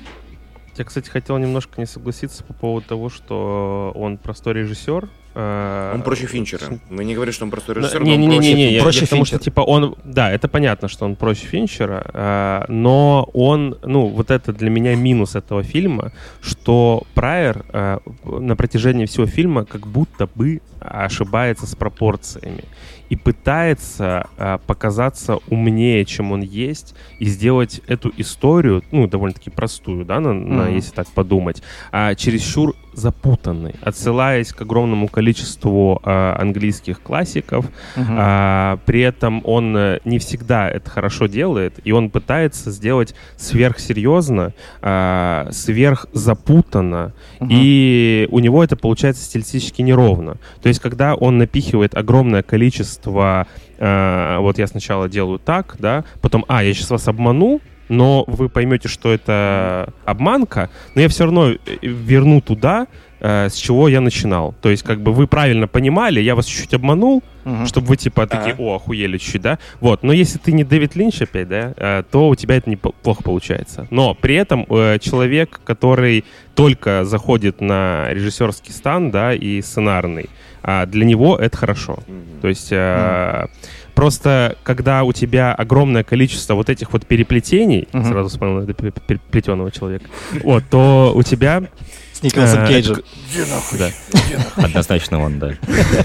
кстати, хотел немножко не согласиться по поводу того, что он простой режиссер, Э, он проще Финчера. Мы не говорим, что он простой режиссер, не, не, не, не, не, проще я, потому что типа он, да, это понятно, что он проще Финчера, э, но он, ну, вот это для меня минус этого фильма, что Прайер э, на протяжении всего фильма как будто бы ошибается с пропорциями и пытается э, показаться умнее, чем он есть, и сделать эту историю, ну, довольно-таки простую, да, на, mm-hmm. на, если так подумать, а, чересчур запутанной, отсылаясь к огромному количеству э, английских классиков. Mm-hmm. А, при этом он э, не всегда это хорошо делает, и он пытается сделать сверхсерьезно, э, сверхзапутанно, mm-hmm. и у него это получается стилистически неровно. То есть, когда он напихивает огромное количество количество... Э, вот я сначала делаю так, да, потом, а, я сейчас вас обману, но вы поймете, что это обманка, но я все равно э, верну туда, э, с чего я начинал. То есть, как бы вы правильно понимали, я вас чуть-чуть обманул, угу. чтобы вы типа такие, о, охуели чуть-чуть, да. Вот, но если ты не Дэвид Линч опять, да, э, то у тебя это неплохо получается. Но при этом человек, который только заходит на режиссерский стан, да, и сценарный, э, для него это хорошо. Угу. То есть... Угу Просто когда у тебя огромное количество вот этих вот переплетений, uh-huh. сразу вспомнил это переплетенного человека, вот, то у тебя с Николасом э, Кейджем. Да. Однозначно он, да.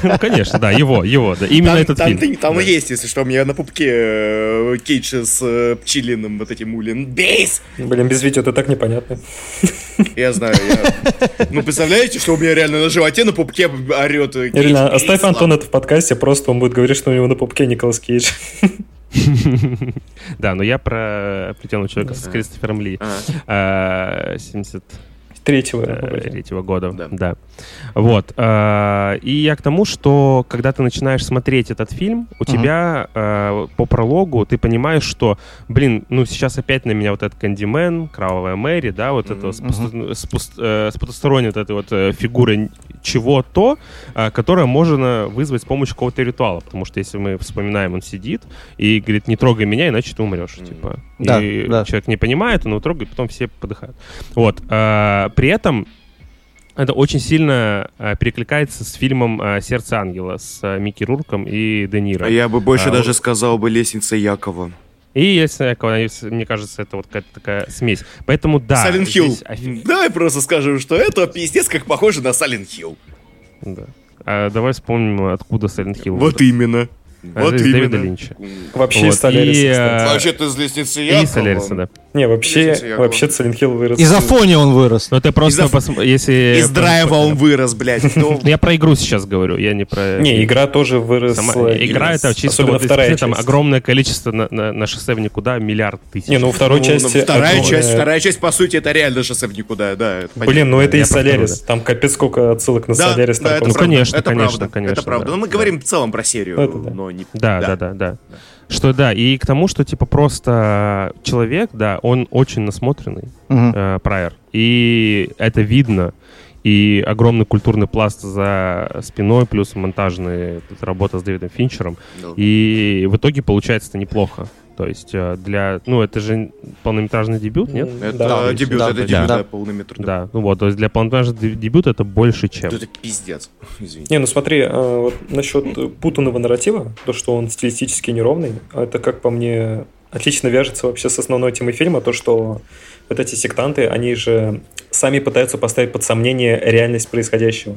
Ну, конечно, да, его, его, да. Именно этот фильм. Там есть, если что, у меня на пупке э, Кейдж с э, пчелиным вот этим улин. Бейс! Блин, без видео это так непонятно. Я знаю, я... Ну, представляете, что у меня реально на животе на пупке орет Кейдж? Реально, оставь Антона это в подкасте, просто он будет говорить, что у него на пупке Николас Кейдж. Да, но я про «Плетеного человека» с Кристофером Ли. Ага. 70 Третьего. э, третьего года. Да. Да. Вот. э, И я к тому, что когда ты начинаешь смотреть этот фильм, у Мгм. тебя э, по прологу ты понимаешь, что, блин, ну сейчас опять на меня вот этот Кандимен, Кровавая Мэри, да, вот это с, пусто- с пуст- с потусторонней вот этой вот фигуры чего-то, которое можно вызвать с помощью какого-то ритуала. Потому что если мы вспоминаем, он сидит и говорит, не трогай меня, иначе ты умрешь. Типа. Да, и да. человек не понимает, он его трогает, потом все подыхают. Вот. При этом это очень сильно э, перекликается с фильмом э, «Сердце ангела» с э, Микки Рурком и Де Ниро. А я бы больше А, даже вот. сказал бы «Лестница Якова». И если, если- мне кажется, это вот какая-то такая смесь. Поэтому да. Silent Hill. здесь офи- Давай просто скажем, что это пиздец как похоже на Silent Hill. да. А давай вспомним, откуда Silent Hill. Вот именно. А, Вот из Дэвида именно. Линча. Вообще Вот, из Соляриса, и, э, Вообще-то из «Лестницы И Якова». Соляриса, да. Не, вообще, вообще Silent Hill вырос. Из Афони он вырос. Но ты просто, Из-за- посм- если... Из драйва он вырос, блядь. Ну, Я про игру сейчас говорю, я не про... Не, игра тоже выросла. Сама- игра это чисто Особенно вот, вторая там огромное количество на, на, на шоссе в никуда, миллиард тысяч. Не, ну второй ну, части... Вторая огромная- часть, вторая часть, по сути, это реально шоссе в никуда, да. Блин, ну это Я и Солярис. Там капец сколько отсылок на Да, Солярис. да, на это Ну, правда, конечно, это конечно, правда, конечно, Это правда. да. Но мы говорим в целом про серию, Это да. но не... Да, да, да, да. Что да, и к тому, что типа просто человек, да, он очень насмотренный, Мгм. э, Прайер, и это видно, и огромный культурный пласт за спиной, плюс монтажная работа с Дэвидом Финчером, Да. и в итоге получается это неплохо. То есть э, для, ну это же полнометражный дебют, нет? Это Да, дебют, да, это да. дебют, Да. да, полнометражный. Да, ну вот, то есть для полнометражного деб- дебюта это больше, чем. Это пиздец. Извини. Не, ну смотри, э, вот насчет путанного нарратива, то, что он стилистически неровный, это, как по мне, отлично вяжется вообще с основной темой фильма, то, что вот эти сектанты, они же сами пытаются поставить под сомнение реальность происходящего.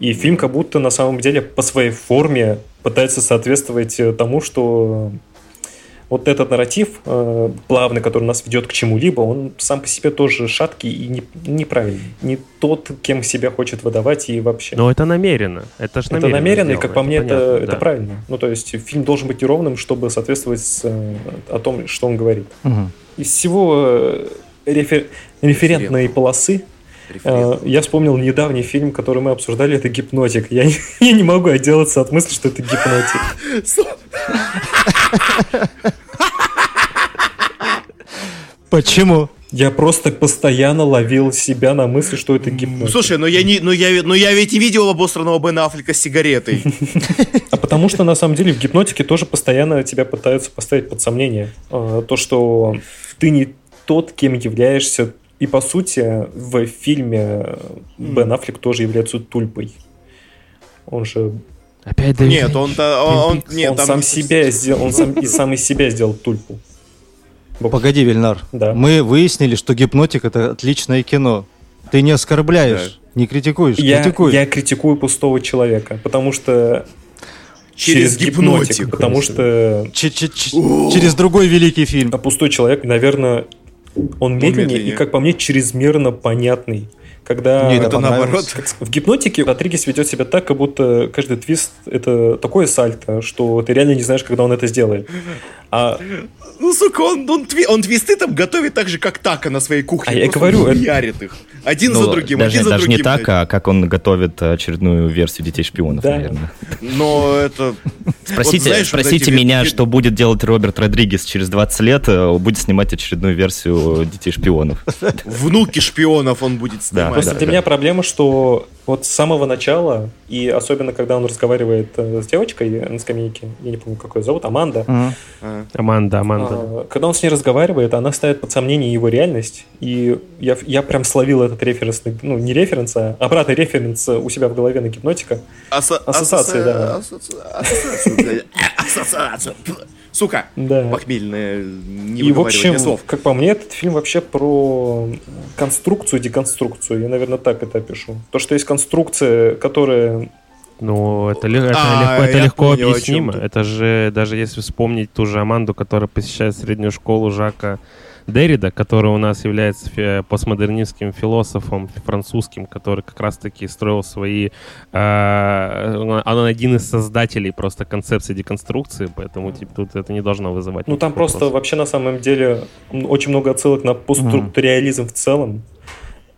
И фильм как будто на самом деле по своей форме пытается соответствовать э, тому, что вот этот нарратив э, плавный, который нас ведет к чему-либо, он сам по себе тоже шаткий и не- неправильный. Не тот, кем себя хочет выдавать и вообще. Но это намеренно. Это же Это намеренно. намеренно, и сделано, как по мне, это, понятно, это да. правильно. Ну, то есть фильм должен быть неровным, чтобы соответствовать с, э, о том, что он говорит. Мгм. Из всего э, рефер- референтной полосы э, Референт. я вспомнил недавний фильм, который мы обсуждали, это «Гипнотик». Я, не- я не могу отделаться от мысли, что это «Гипнотик». Почему? Я просто постоянно ловил себя на мысли, что это «Гипнотик». Слушай, но я не, но я, но я ведь не видел обосранного Бена Аффлека с сигаретой. А потому что, на самом деле, в гипнотике тоже постоянно тебя пытаются поставить под сомнение. э, То, что ты не тот, кем являешься. И, по сути, в фильме Бен Аффлек тоже является тульпой. Он же... Опять Нет, он-то... Он, он- нет, он там- сам себя сделал, он сам, и сам из себя сделал тульпу. Погоди, Вильнар. Да. Мы выяснили, что гипнотик это отличное кино. Ты не оскорбляешь, не критикуешь, Я, критикуешь. я критикую пустого человека, потому что Через гипнотик. потому что Ч- ч- ч- Через другой великий фильм. А пустой человек, наверное, он медленнее и, как по мне, чрезмерно понятный. Когда Мне это наоборот. в гипнотике Родригес ведет себя так, как будто каждый твист это такое сальто, что ты реально не знаешь, когда он это сделает. А Ну, сука, он, он, тви- он твисты там готовит так же, как Така на своей кухне. А я Просто говорю, это- хуярит их. Один Ну, за другим, даже, один за даже другим. не так, а как он готовит очередную версию Детей шпионов, Да. наверное. Но это... Спросите, Вот знаешь, вот спросите эти меня, что будет делать Роберт Родригес через 20 лет, э, будет снимать очередную версию Детей шпионов. Внуки шпионов он будет Да, снимать. просто да, для да. меня проблема, что вот с самого начала, и особенно когда он разговаривает э, с девочкой на скамейке, я не помню, как ее зовут, Аманда, Мгм. А. Аманда, Аманда. А, Когда он с ней разговаривает, она ставит под сомнение его реальность, и я, я прям словил этот референсный, ну, не референс, а обратный референс у себя в голове на гипнотика. Асо- Ассоциации, да. Ассоциацию. Сука. Да. Похмельное не И, в общем, слов. как по мне, этот фильм вообще про конструкцию, деконструкцию. Я, наверное, так это опишу. То, что есть конструкция, которая... Ну, это, это А, легко, это легко объяснимо. Это же, даже если вспомнить ту же Аманду, которая посещает среднюю школу Жака Деррида, который у нас является постмодернистским философом французским, который как раз-таки строил свои... Э, он один из создателей просто концепции деконструкции, поэтому типа, тут это не должно вызывать... Ну там просто вообще на самом деле очень много отсылок на постструктурализм mm. в целом.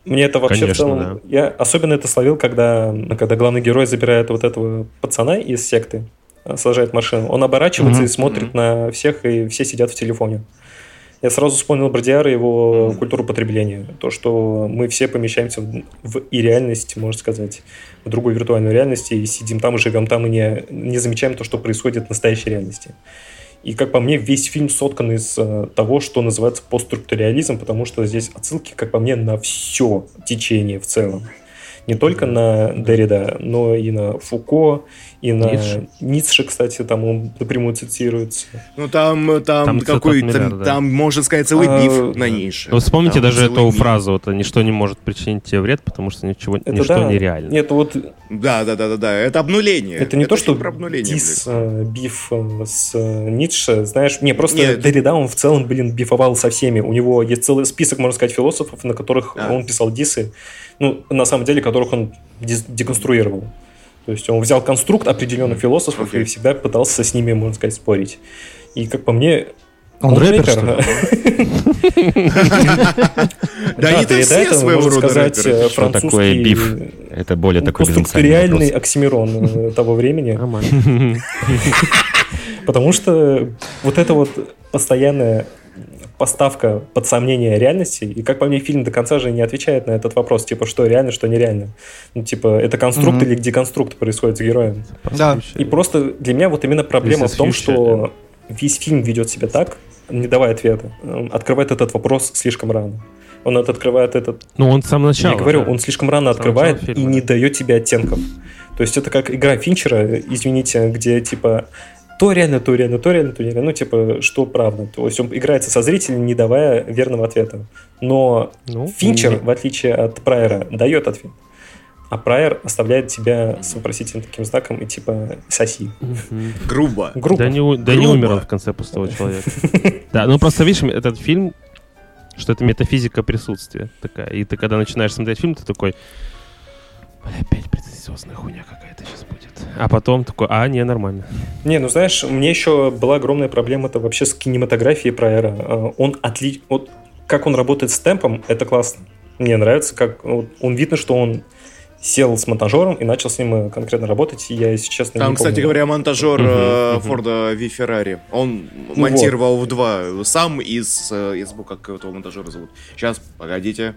Мне это вообще Конечно, в целом... Да. Я особенно это словил, когда, когда главный герой забирает вот этого пацана из секты, э, сажает машину. Он оборачивается mm-hmm. и смотрит mm-hmm. на всех, и все сидят в телефоне. Я сразу вспомнил Бродиара и его mm-hmm. культуру потребления. То, что мы все помещаемся в, в и реальность, можно сказать, в другую виртуальную реальность, и сидим там и живем там, и не, не замечаем то, что происходит в настоящей реальности. И, как по мне, весь фильм соткан из э, того, что называется постструктурализм, потому что здесь отсылки, как по мне, на все течение в целом не только на Деррида, но и на Фуко, и на Ницше, Ницше кстати, там он напрямую цитируется. Ну там, там, там какой, там, там, да. там, можно сказать, целый а, биф на Ницше. Вы вспомните там даже эту биф. фразу, вот, ничто не может причинить тебе вред, потому что ничего, это ничто да. нереально. Нет, вот... Да, да, да, да, да, это обнуление. Это не это то, что дис, э, биф э, с э, Ницше, знаешь, не, просто Нет. Деррида, он в целом, блин, бифовал со всеми. У него есть целый список, можно сказать, философов, на которых а. он писал дисы ну, на самом деле, которых он деконструировал. То есть он взял конструкт определенных философов okay. и всегда пытался с ними, можно сказать, спорить. И, как по мне, он, он рэпер, что? Да, это все своего рода сказать э, французский... биф? Это более такой реальный оксимирон э, того времени. Потому что вот это вот постоянное поставка под сомнение реальности, и, как по мне, фильм до конца же не отвечает на этот вопрос, типа, что реально, что нереально. Ну, типа, это конструкт mm-hmm. или деконструкт происходит с героем. Да. И просто для меня вот именно проблема в том, что весь фильм ведет себя так, не давая ответа, открывает этот вопрос слишком рано. Он это открывает этот... Ну, он с самого начала. Я говорю, да. он слишком рано открывает и не дает тебе оттенков. То есть это как игра Финчера, извините, где типа то реально, то реально, то реально, то реально. Ну, типа, что правда. То есть он играется со зрителем, не давая верного ответа. Но ну, Финчер, не... в отличие от Прайера, дает ответ. А Прайер оставляет тебя с вопросительным таким знаком и типа соси. Грубо. Грубо. Да не, да не умер он в конце пустого человека. Да, ну просто видишь, этот фильм, что это метафизика присутствия такая. И ты когда начинаешь смотреть фильм, ты такой, опять претенциозная хуйня какая-то сейчас будет. А потом такой, а, не, нормально. Не, ну знаешь, мне еще была огромная проблема-то вообще с кинематографией про Эра. А, он отли... Вот как он работает с темпом, это классно. Мне нравится, как вот, он видно, что он сел с монтажером и начал с ним э, конкретно работать. Я, если честно, Там, не кстати помню. говоря, монтажер uh-huh, uh-huh. Форда Ви Феррари. Он ну монтировал вот. в два сам из, э, из как этого монтажера зовут. Сейчас, погодите.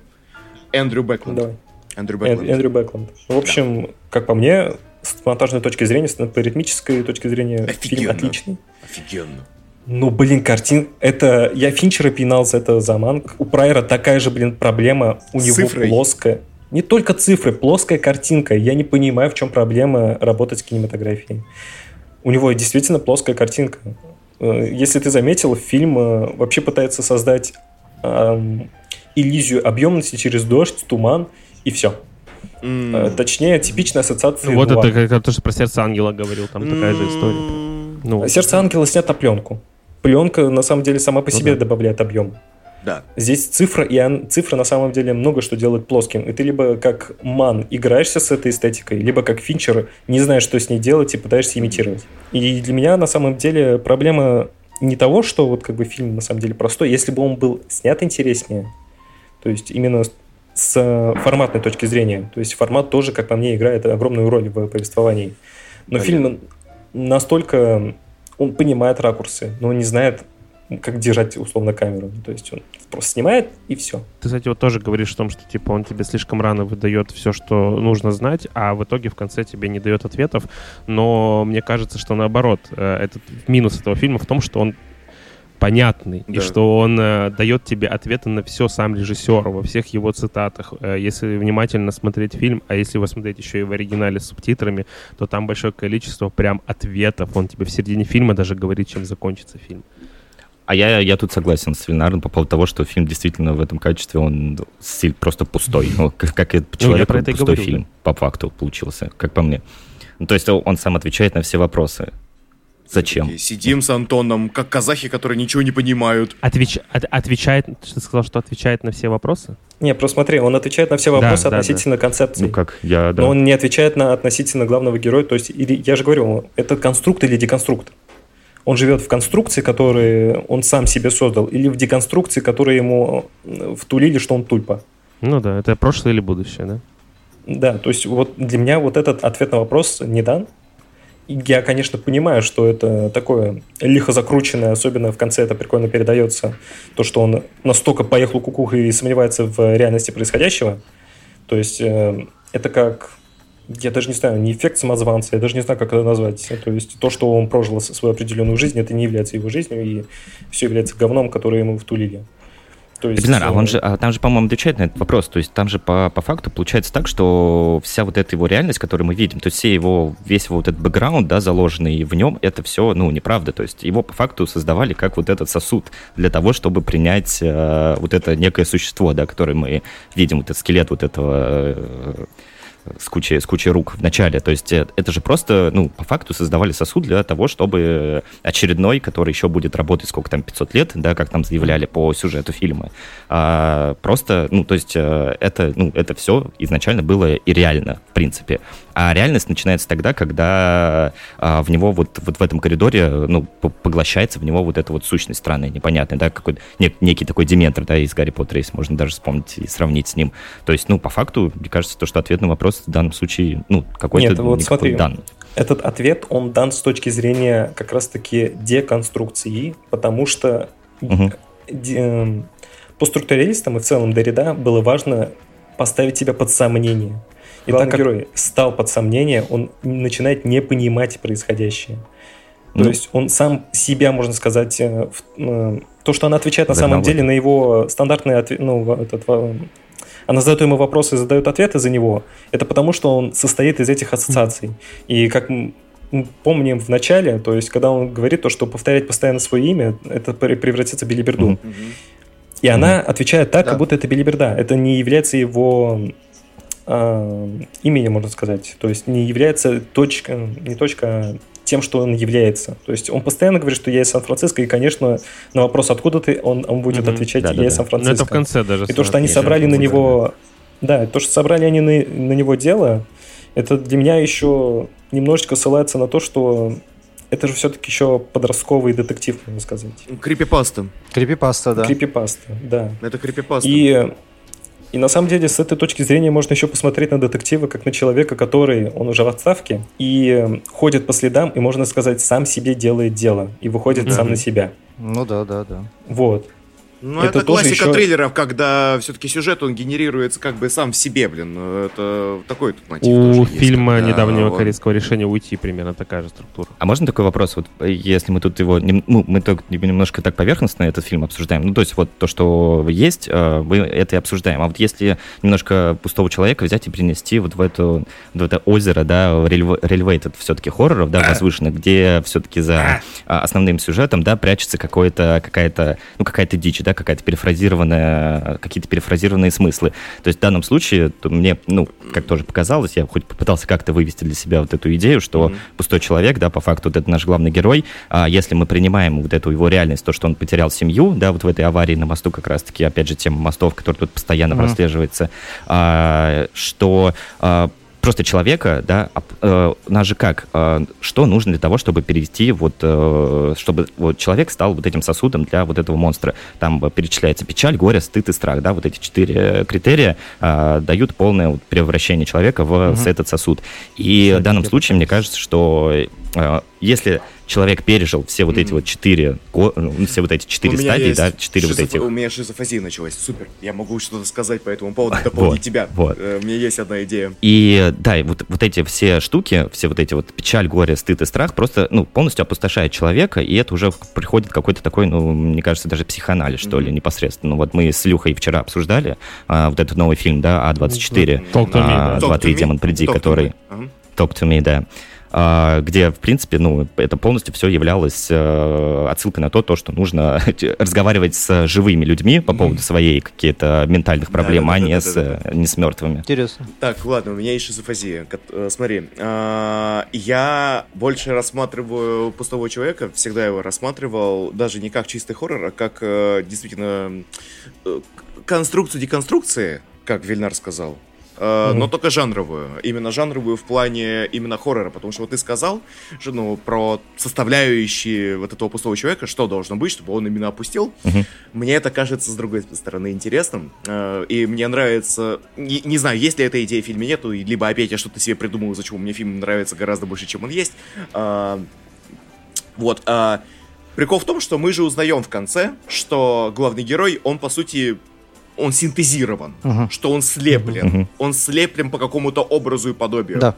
Эндрю Бэкленд. Давай. Эндрю Бэкленд. Эндрю Бэкленд. В общем, да. как по мне, с монтажной точки зрения, с ритмической точки зрения, Офигенно. фильм отличный. Офигенно. Ну, блин, картин... Это... Я Финчера пинал за это за манг. У Прайера такая же, блин, проблема. У него Цифрой. плоская... Не только цифры, плоская картинка. Я не понимаю, в чем проблема работать с кинематографией. У него действительно плоская картинка. Э, если ты заметил, фильм э, вообще пытается создать эм, иллюзию объемности через дождь, туман и все. Mm. Точнее, типичная ассоциация. Вот это как то, что про сердце ангела говорил, там mm. такая же история. Ну. Сердце ангела снят на пленку. Пленка на самом деле сама по ну, себе да. добавляет объем. Да. Здесь цифра, и он, цифра на самом деле много что делает плоским. И ты либо как ман играешься с этой эстетикой, либо как финчер не знаешь, что с ней делать и пытаешься имитировать. И для меня на самом деле проблема не того, что вот как бы фильм на самом деле простой. Если бы он был снят интереснее, то есть именно с форматной точки зрения. То есть формат тоже, как по мне, играет огромную роль в повествовании. Но Понятно. фильм настолько... Он понимает ракурсы, но он не знает, как держать условно камеру. То есть он просто снимает и все. Ты, кстати, вот тоже говоришь о том, что типа он тебе слишком рано выдает все, что нужно знать, а в итоге в конце тебе не дает ответов. Но мне кажется, что наоборот, э, этот минус этого фильма в том, что он понятный, да. и что он э, дает тебе ответы на все сам режиссер во всех его цитатах. Э, если внимательно смотреть фильм, а если его смотреть еще и в оригинале с субтитрами, то там большое количество прям ответов. Он тебе в середине фильма даже говорит, чем закончится фильм. А я, я тут согласен с Вильнаром по поводу того, что фильм действительно в этом качестве, он просто пустой. Ну, как, как человек, ну, пустой фильм, да. по факту получился, как по мне. Ну, то есть он сам отвечает на все вопросы. Зачем? Такие Сидим с Антоном, как казахи, которые ничего не понимают. Отвеч... от- отвечает... Ты сказал, что отвечает на все вопросы? Не, просто смотри, он отвечает на все вопросы Да, да, относительно концепции. Ну как, я, да. Но он не отвечает на относительно главного героя. То есть, или, я же говорю, это конструкт или деконструкт. Он живет в конструкции, которые он сам себе создал, или в деконструкции, которые ему втулили, что он тульпа. Ну да, это прошлое или будущее, да? Да, то есть вот для меня вот этот ответ на вопрос не дан. Я, конечно, понимаю, что это такое лихо закрученное, особенно в конце это прикольно передается, то, что он настолько поехал кукух и сомневается в реальности происходящего. То есть э, это как, я даже не знаю, не эффект самозванца, я даже не знаю, как это назвать. То есть то, что он прожил свою определенную жизнь, это не является его жизнью, и все является говном, которое ему втулили. То есть, Бинар, а э, он же, а там же, по-моему, отвечает на этот вопрос. То есть там же по, по факту получается так, что вся вот эта его реальность, которую мы видим, то есть все его, весь его вот этот бэкграунд, да, заложенный в нем, это все, ну, неправда. То есть его по факту создавали как вот этот сосуд для того, чтобы принять э, вот это некое существо, да, которое мы видим, вот этот скелет вот этого э, с кучей, с кучей рук в начале. То есть э, это же просто, ну, по факту создавали сосуд для того, чтобы очередной, который еще будет работать сколько там, 500 лет, да, как там заявляли по сюжету фильма, а, просто, ну, то есть э, это, ну, это все изначально было и реально, в принципе. А реальность начинается тогда, когда а, в него вот, вот в этом коридоре, ну, поглощается в него вот эта вот сущность странная, непонятная, да, какой-то нек- некий такой дементор, да, из Гарри Поттера, если можно даже вспомнить и сравнить с ним. То есть, ну, по факту, мне кажется, то, что ответ на вопрос в данном случае, ну, какой-то Нет, вот смотри. дан. Этот ответ, он дан с точки зрения как раз-таки деконструкции, потому что эм, по структуралистам и в целом Дорида было важно поставить себя под сомнение. И Главный так как герой стал под сомнение, он начинает не понимать происходящее. То Ну. есть он сам себя, можно сказать, э, в- э, то, что она отвечает на самом деле на его стандартные отве- ну, этот, она задает ему вопросы и задает ответы за него, это потому, что он состоит из этих ассоциаций. И как м- м, помним в начале, то есть когда он говорит то, что повторять постоянно свое имя, это пре- превратится в билиберду. Мгм. И она отвечает так, Да. как будто это билиберда. Это не является его а, именем, можно сказать. То есть не является точка, не точка, а тем, что он является. То есть он постоянно говорит, что я из Сан-Франциско, и, конечно, на вопрос, откуда ты, он, он будет Мгм. отвечать, Да-да-да. я из Ну, Сан-Франциско. это в конце даже. И то, что они собрали на Да. него... Да, то, что собрали они на, на него дело, это для меня еще немножечко ссылается на то, что это же все-таки еще подростковый детектив, можно сказать. Крипипаста. Крипипаста, да. Крипипаста, да. Это крипипаста. И, и на самом деле с этой точки зрения можно еще посмотреть на детектива как на человека, который, он уже в отставке, и ходит по следам, и, можно сказать, сам себе делает дело, и выходит Да. сам на себя. Ну да, да, да. Вот. Ну, это это, классика еще- триллеров, когда все-таки сюжет, он генерируется как бы сам в себе, блин. Ну, Это такой тут мотив У тоже есть, фильма когда недавнего он- корейского решения уйти примерно такая же структура. А можно такой вопрос? Вот э, если мы тут его, ну, мы только немножко так поверхностно этот фильм обсуждаем, ну, то есть вот то, что есть, э, мы это и обсуждаем. А вот если немножко пустого человека взять и принести вот в, эту, в это озеро, да, рельвейтед все-таки хорроров, да, возвышенных, где все-таки за а, основным сюжетом, да, прячется какое-то, какая-то, ну, какая-то дичь, да, какая-то перефразированная, какие-то перефразированные смыслы. То есть в данном случае мне, ну, как тоже показалось, я хоть попытался как-то вывести для себя вот эту идею, что Мгм. пустой человек, да, по факту вот это наш главный герой, а если мы принимаем вот эту его реальность, то, что он потерял семью, да, вот в этой аварии на мосту как раз-таки, опять же, тема мостов, которая тут постоянно Мгм. прослеживается, а, что а, просто человека, да, об- э, нас же как, э, что нужно для того, чтобы перевести, вот, э, чтобы вот человек стал вот этим сосудом для вот этого монстра. Там э, перечисляется печаль, горе, стыд и страх, да, вот эти четыре критерия э, дают полное вот превращение человека в с этот сосуд. И в данном случае, мне кажется, что э, если человек пережил все вот эти вот четыре, ну, все вот эти четыре стадии, есть да, четыре вот этих. У меня шизофазия началась. Супер. Я могу что-то сказать по этому поводу, Вот, дополнить тебя. вот. Э, У меня есть одна идея. И да, и вот, вот эти все штуки, все вот эти вот печаль, горе, стыд и страх просто, ну, полностью опустошает человека, и это уже приходит какой-то такой, ну, мне кажется, даже психоанализ, что ли, непосредственно. Ну, вот мы с Илюхой вчера обсуждали а, вот этот новый фильм, да, А24, Talk to me, а, да. Talk to 2-3 me. Демон Приди, который... Talk to me, да. А, где, в принципе, ну, это полностью все являлось э, отсылкой на то, то, что нужно разговаривать с живыми людьми по поводу своей какие-то ментальных проблем, а не с, не с мертвыми. Интересно. Так, ладно, у меня есть шизофазия. Э, смотри, а, я больше рассматриваю «Пустого человека», всегда его рассматривал даже не как чистый хоррор, а как э, действительно конструкцию деконструкции, как Вильнар сказал. Mm-hmm. но только жанровую. Именно жанровую в плане именно хоррора. Потому что вот ты сказал что, ну, про составляющие вот этого пустого человека, что должно быть, чтобы он именно опустил. Mm-hmm. Мне это кажется, с другой стороны, интересным. Uh, и мне нравится... Не, не знаю, есть ли эта идея в фильме, нету, либо опять я что-то себе придумал, из-за чего мне фильм нравится гораздо больше, чем он есть. Uh, вот. Прикол в том, что мы же узнаем в конце, что главный герой, он, по сути, он синтезирован, uh-huh. что он слеплен. Uh-huh. Он слеплен по какому-то образу и подобию. Да.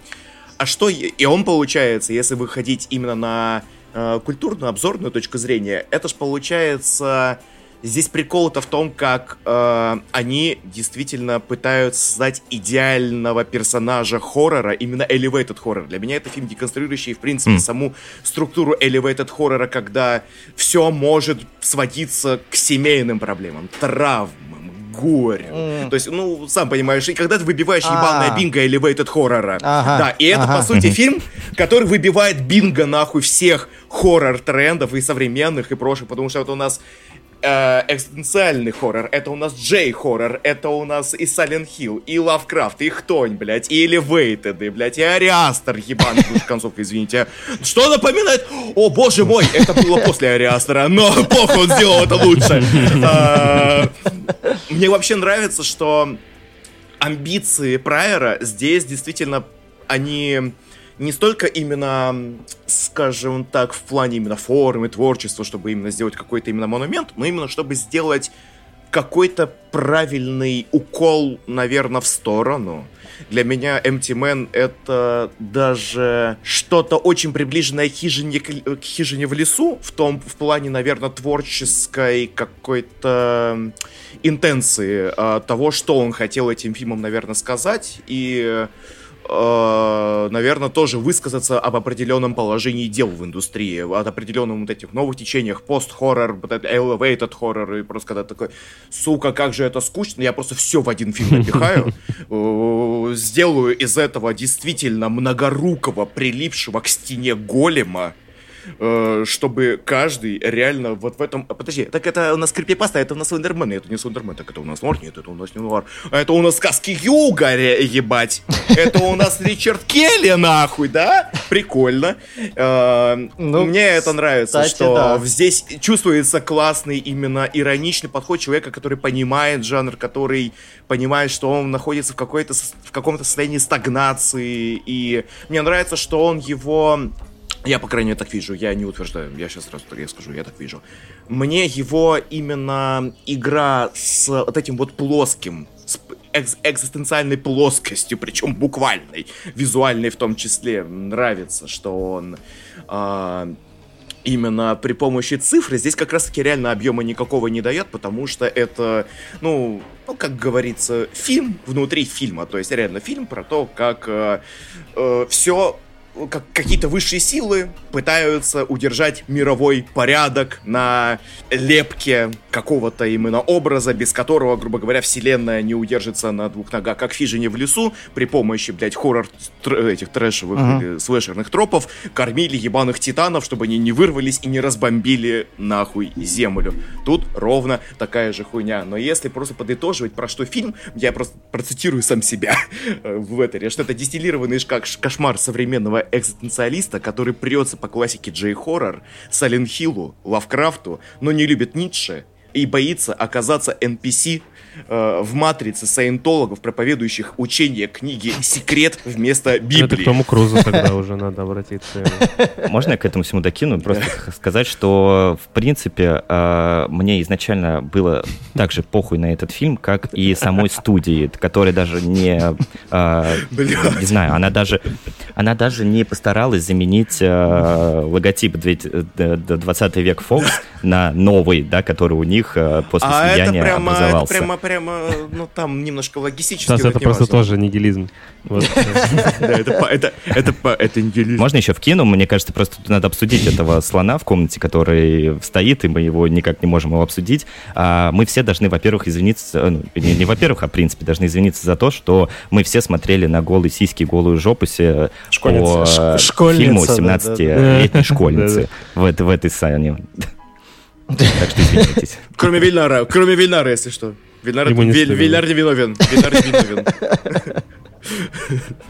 А что, и он получается, если выходить именно на э, культурную, обзорную точку зрения, это ж получается Здесь прикол-то в том, как э, они действительно пытаются создать идеального персонажа хоррора, именно elevated хоррор. Для меня это фильм, деконструирующий, в принципе, mm. саму структуру elevated хоррора, когда все может сводиться к семейным проблемам, травмам, горю. Mm. То есть, ну, сам понимаешь, и когда ты выбиваешь а. ебаное бинго elevated хоррора. Ага. Да, и это, ага. по сути, фильм, который выбивает бинго нахуй всех хоррор-трендов и современных, и прошлых, потому что вот у нас э, экзистенциальный хоррор, это у нас Джей-хоррор, это у нас и Silent Hill, и Лавкрафт, и Хтонь, блядь, и и, блядь, и Ариастер, ебаный, в концовка, извините. Что напоминает? О, боже мой, это было после Ариастера, но похуй, он сделал это лучше. Э, мне вообще нравится, что амбиции Прайера здесь действительно, они не столько именно, скажем так, в плане именно формы, творчества, чтобы именно сделать какой-то именно монумент, но именно чтобы сделать какой-то правильный укол, наверное, в сторону. Для меня Empty Man это даже что-то очень приближенное к хижине, к хижине в лесу, в том, в плане, наверное, творческой какой-то интенции э, того, что он хотел этим фильмом, наверное, сказать. И э, наверное, тоже высказаться об определенном положении дел в индустрии, от определенных вот этих новых течениях, пост-хоррор, elevated хоррор, и просто когда такой, сука, как же это скучно, я просто все в один фильм напихаю, э, сделаю из этого действительно многорукого, прилипшего к стене голема, чтобы каждый реально вот в этом... Подожди, так это у нас крипипаста, это у нас Слендермен, это не Слендермен, так это у нас Нуар, нет, это у нас не Нуар, а это у нас сказки Юга, ебать, это у нас Ричард Келли, нахуй, да? Прикольно. Э, ну, Мне это нравится, что здесь чувствуется классный именно ироничный подход человека, который понимает жанр, который понимает, что он находится в, какой-то, в каком-то состоянии стагнации, и мне нравится, что он его я, по крайней мере, так вижу. Я не утверждаю. Я сейчас сразу я скажу. Я так вижу. Мне его именно игра с вот этим вот плоским, с экз экзистенциальной плоскостью, причем буквальной, визуальной в том числе, нравится, что он... Э именно при помощи цифры здесь как раз-таки реально объема никакого не дает, потому что это, ну, ну, как говорится, фильм внутри фильма, то есть реально фильм про то, как э, э, все как какие-то высшие силы пытаются удержать мировой порядок на лепке какого-то именно образа, без которого, грубо говоря, вселенная не удержится на двух ногах, как фижине в лесу, при помощи, блядь, хоррор тр этих трэшевых uh-huh. слэшерных тропов кормили ебаных титанов, чтобы они не вырвались и не разбомбили нахуй землю. Тут ровно такая же хуйня. Но если просто подытоживать, про что фильм, я просто процитирую сам себя в этой, что это дистиллированный как кошмар современного экзистенциалиста, который прется по классике Джей-хоррор, Сален Хиллу, Лавкрафту, но не любит Ницше и боится оказаться NPC э, в матрице саентологов, проповедующих учение книги «Секрет» вместо Библии. Это к Тому Крузу тогда уже надо обратиться. Можно я к этому всему докину? Просто сказать, что, в принципе, э, мне изначально было так же похуй на этот фильм, как и самой студии, которая даже не... Э, не знаю, она даже, она даже не постаралась заменить э, логотип 20 век Fox на новый, да, который у них э, после А это слияния прямо, это образовался. прямо, прямо, ну там немножко логистически. Стас, это просто важно. тоже нигилизм. Это, нигилизм. Можно еще вкину? Мне кажется, просто тут надо обсудить этого слона в комнате, который стоит, и мы его никак не можем его обсудить. А, мы все должны, во-первых, извиниться, ну, не, во-первых, а в принципе, должны извиниться за то, что мы все смотрели на голые сиськи, голую жопу по э, фильму да, 17-летней школьницы в этой сцене. Так что извиняйтесь. Кроме Вильнара, кроме Вильнара, если что. Не Виль- не виновен. Вильнар не виновен.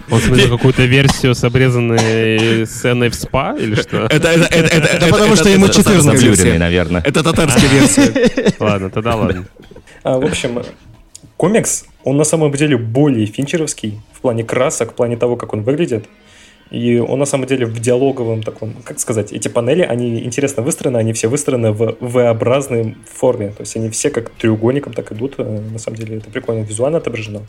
Он смотрел какую-то версию с обрезанной сценой в спа или что? Это, это, это, это, это, потому это- что ему это 14 татарская Заблюренный, версия. наверное. Это татарская версия. Ладно, тогда ладно. А, в общем, комикс, он на самом деле более финчеровский в плане красок, в плане того, как он выглядит. И он на самом деле в диалоговом таком, как сказать, эти панели, они интересно выстроены, они все выстроены в V-образной форме. То есть они все как треугольником так идут. Э, На самом деле это прикольно визуально отображено.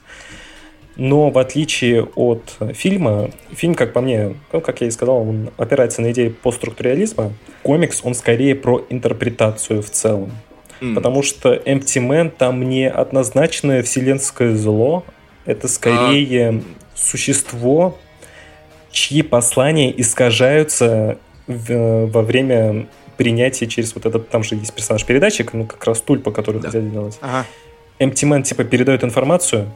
Но в отличие от фильма, фильм, как по мне, ну, как я и сказал, он опирается на идеи постструктурализма. Комикс, он скорее про интерпретацию в целом. М. Потому что Empty Man там не однозначное вселенское зло, это скорее существо, чьи послания искажаются в- во время принятия через вот этот, там же есть персонаж-передатчик, ну как раз Тульпа, который Да. хотят делать. Ага. Empty Man типа передает информацию,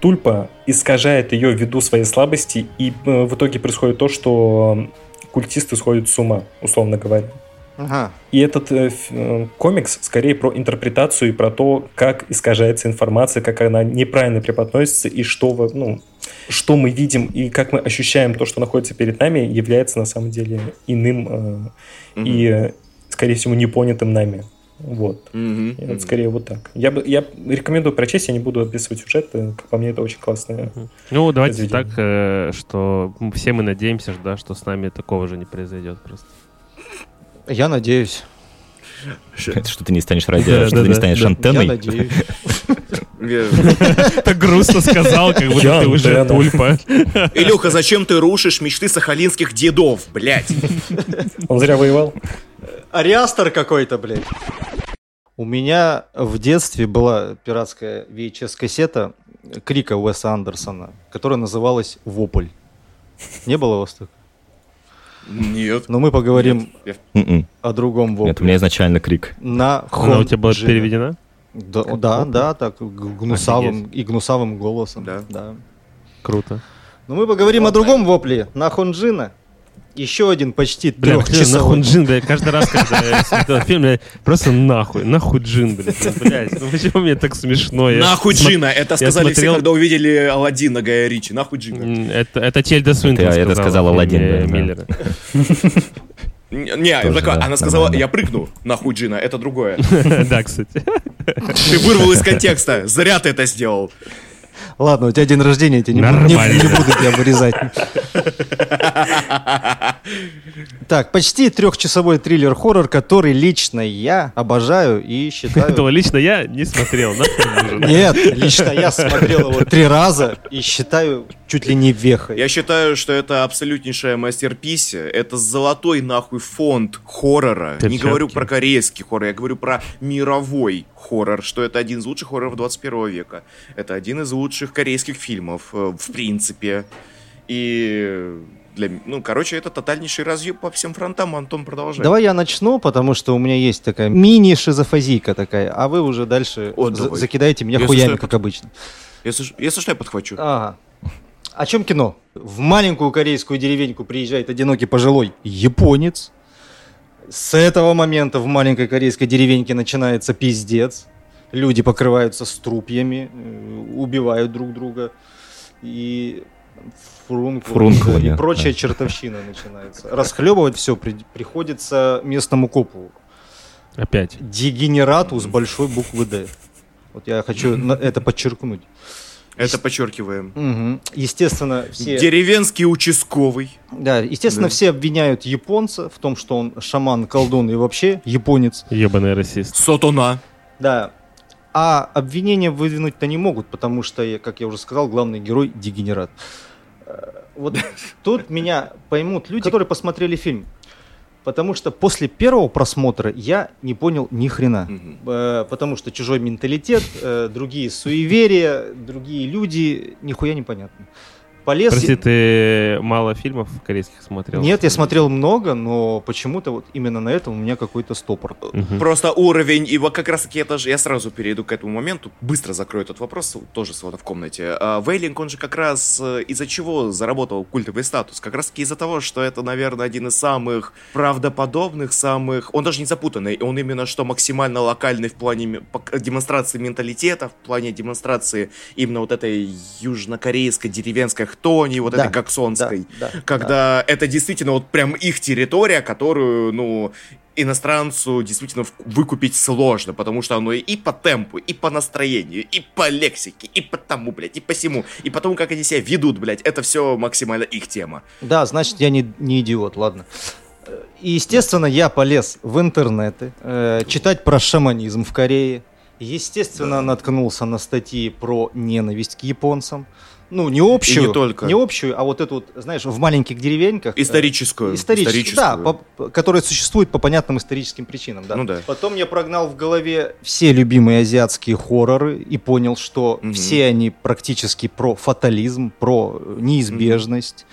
Тульпа искажает ее ввиду своей слабости, и э, в итоге происходит то, что культисты сходят с ума, условно говоря. Ага. И этот э, э, комикс скорее про интерпретацию и про то, как искажается информация, как она неправильно преподносится и что, ну, что мы видим и как мы ощущаем то, что находится перед нами, является на самом деле иным э, Мгм. и, э, скорее всего, непонятым нами. Вот. И вот скорее вот так. Я, бы, я рекомендую прочесть, я не буду описывать сюжет. э, Как по мне, это очень классно. Ну, давайте Произведение. так, э, что все мы надеемся, да, что с нами такого же не произойдет просто. Я надеюсь. Это что ты не станешь ради, Да, что ты не станешь да. Я антенной. надеюсь. Так грустно сказал, как будто ты уже тульпа. Илюха, зачем ты рушишь мечты сахалинских дедов, блядь? Он зря воевал. Ариастер какой-то, блядь. У меня в детстве была пиратская VHS-кассета Крика Уэса Андерсона, которая называлась «Вопль». Не было у вас так? Нет. Но мы поговорим Я- М-м. о другом Нет, у меня вопле. изначально крик. На Она у тебя была переведена? Да, да, да, так гнусавым и гнусавым голосом. Да. да. Круто. Но мы поговорим о другом вопле. На Хонджина. Еще один почти Бля, нахуй трехчасовой. джин, блядь, каждый раз, когда я смотрел фильм, блядь, просто нахуй, нахуй джин, блядь, ну, блядь, ну почему мне так смешно? Я Нахуй Джина! Это сказали смотрел- все, когда увидели Алладина Гая Ричи. Нахуй Джина. Это, это Тельда Свинтон Это- это сказал да, да. Миллера. Не, Тоже, такая- да, она сказала, нормально. я прыгну. Нахуй Джина, это другое. Да, кстати. Ты вырвал из контекста. Зря ты это сделал. Ладно, у тебя день рождения, я тебя не, буду- не- не буду тебя вырезать. Так, почти трехчасовой триллер-хоррор, который лично я обожаю и Этого считаю... лично я не смотрел. нахуй нужен. Нет, лично я смотрел его три раза и считаю чуть ли не вехой. Я считаю, что это абсолютнейшая мастерпись. Это золотой нахуй фонд хоррора. Не Перчатки. говорю про корейский хоррор, я говорю про мировой хоррор, что это один из лучших хорроров 21 века. Это один из лучших корейских фильмов, э, в принципе. И для, ну, короче, это тотальнейший разъеб по всем фронтам. Антон, продолжай. Давай я начну, потому что у меня есть такая мини-шизофазийка такая, а вы уже дальше О, за- давай. закидаете меня Если хуями, что, как обычно. Если, если что, я подхвачу. Ага. О чем кино? В маленькую корейскую деревеньку приезжает одинокий пожилой японец. С этого момента в маленькой корейской деревеньке начинается пиздец. Люди покрываются струпьями, э, убивают друг друга. И фрункул, Фрункулами, и прочая да. чертовщина начинается. Расхлебывать все приходится местному копу. Опять. Дегенерату с большой буквы «Д». Вот я хочу это подчеркнуть. Это подчеркиваем. Мгм. Естественно, все... Деревенский участковый. Да, естественно, Да. все обвиняют японца в том, что он шаман, колдун и вообще японец. Ебаный расист. Сотона. Да. А обвинения выдвинуть-то не могут, потому что, как я уже сказал, главный герой дегенерат. Э, Вот тут меня поймут люди, которые посмотрели фильм. Потому что после первого просмотра я не понял ни хрена. Э, Потому что чужой менталитет, э, другие суеверия, другие люди, нихуя непонятно. Полез... Прости, ты мало фильмов корейских смотрел? Нет, я смотрел много, но почему-то вот именно на этом у меня какой-то стопор. Мгм. Просто уровень, и вот как раз таки это же, я сразу перейду к этому моменту, быстро закрою этот вопрос, тоже сводно в комнате. А, Вейлинг, он же как раз э, из-за чего заработал культовый статус? Как раз таки из-за того, что это, наверное, один из самых правдоподобных, самых... Он даже не запутанный, он именно что максимально локальный в плане демонстрации менталитета, в плане демонстрации именно вот этой южнокорейской деревенской хтони, вот Да, этой гаксонской. да, да, когда это действительно вот прям их территория, которую, ну, иностранцу действительно выкупить сложно, потому что оно и по темпу, и по настроению, и по лексике, и по тому, блядь, и по всему, и по тому, как они себя ведут, блядь, это все максимально их тема. Да, значит, я не, не идиот, ладно. И, естественно, я полез в интернеты, э, читать про шаманизм в Корее. Естественно, наткнулся на статьи про ненависть к японцам. Ну, не общую, не только. общую, а вот эту вот, знаешь, в маленьких деревеньках. э, Историческую. Историческую, да, по- которая существует по понятным историческим причинам, да. Ну да. Потом я прогнал в голове все любимые азиатские хорроры и понял, что Мгм. все они практически про фатализм, про э, неизбежность,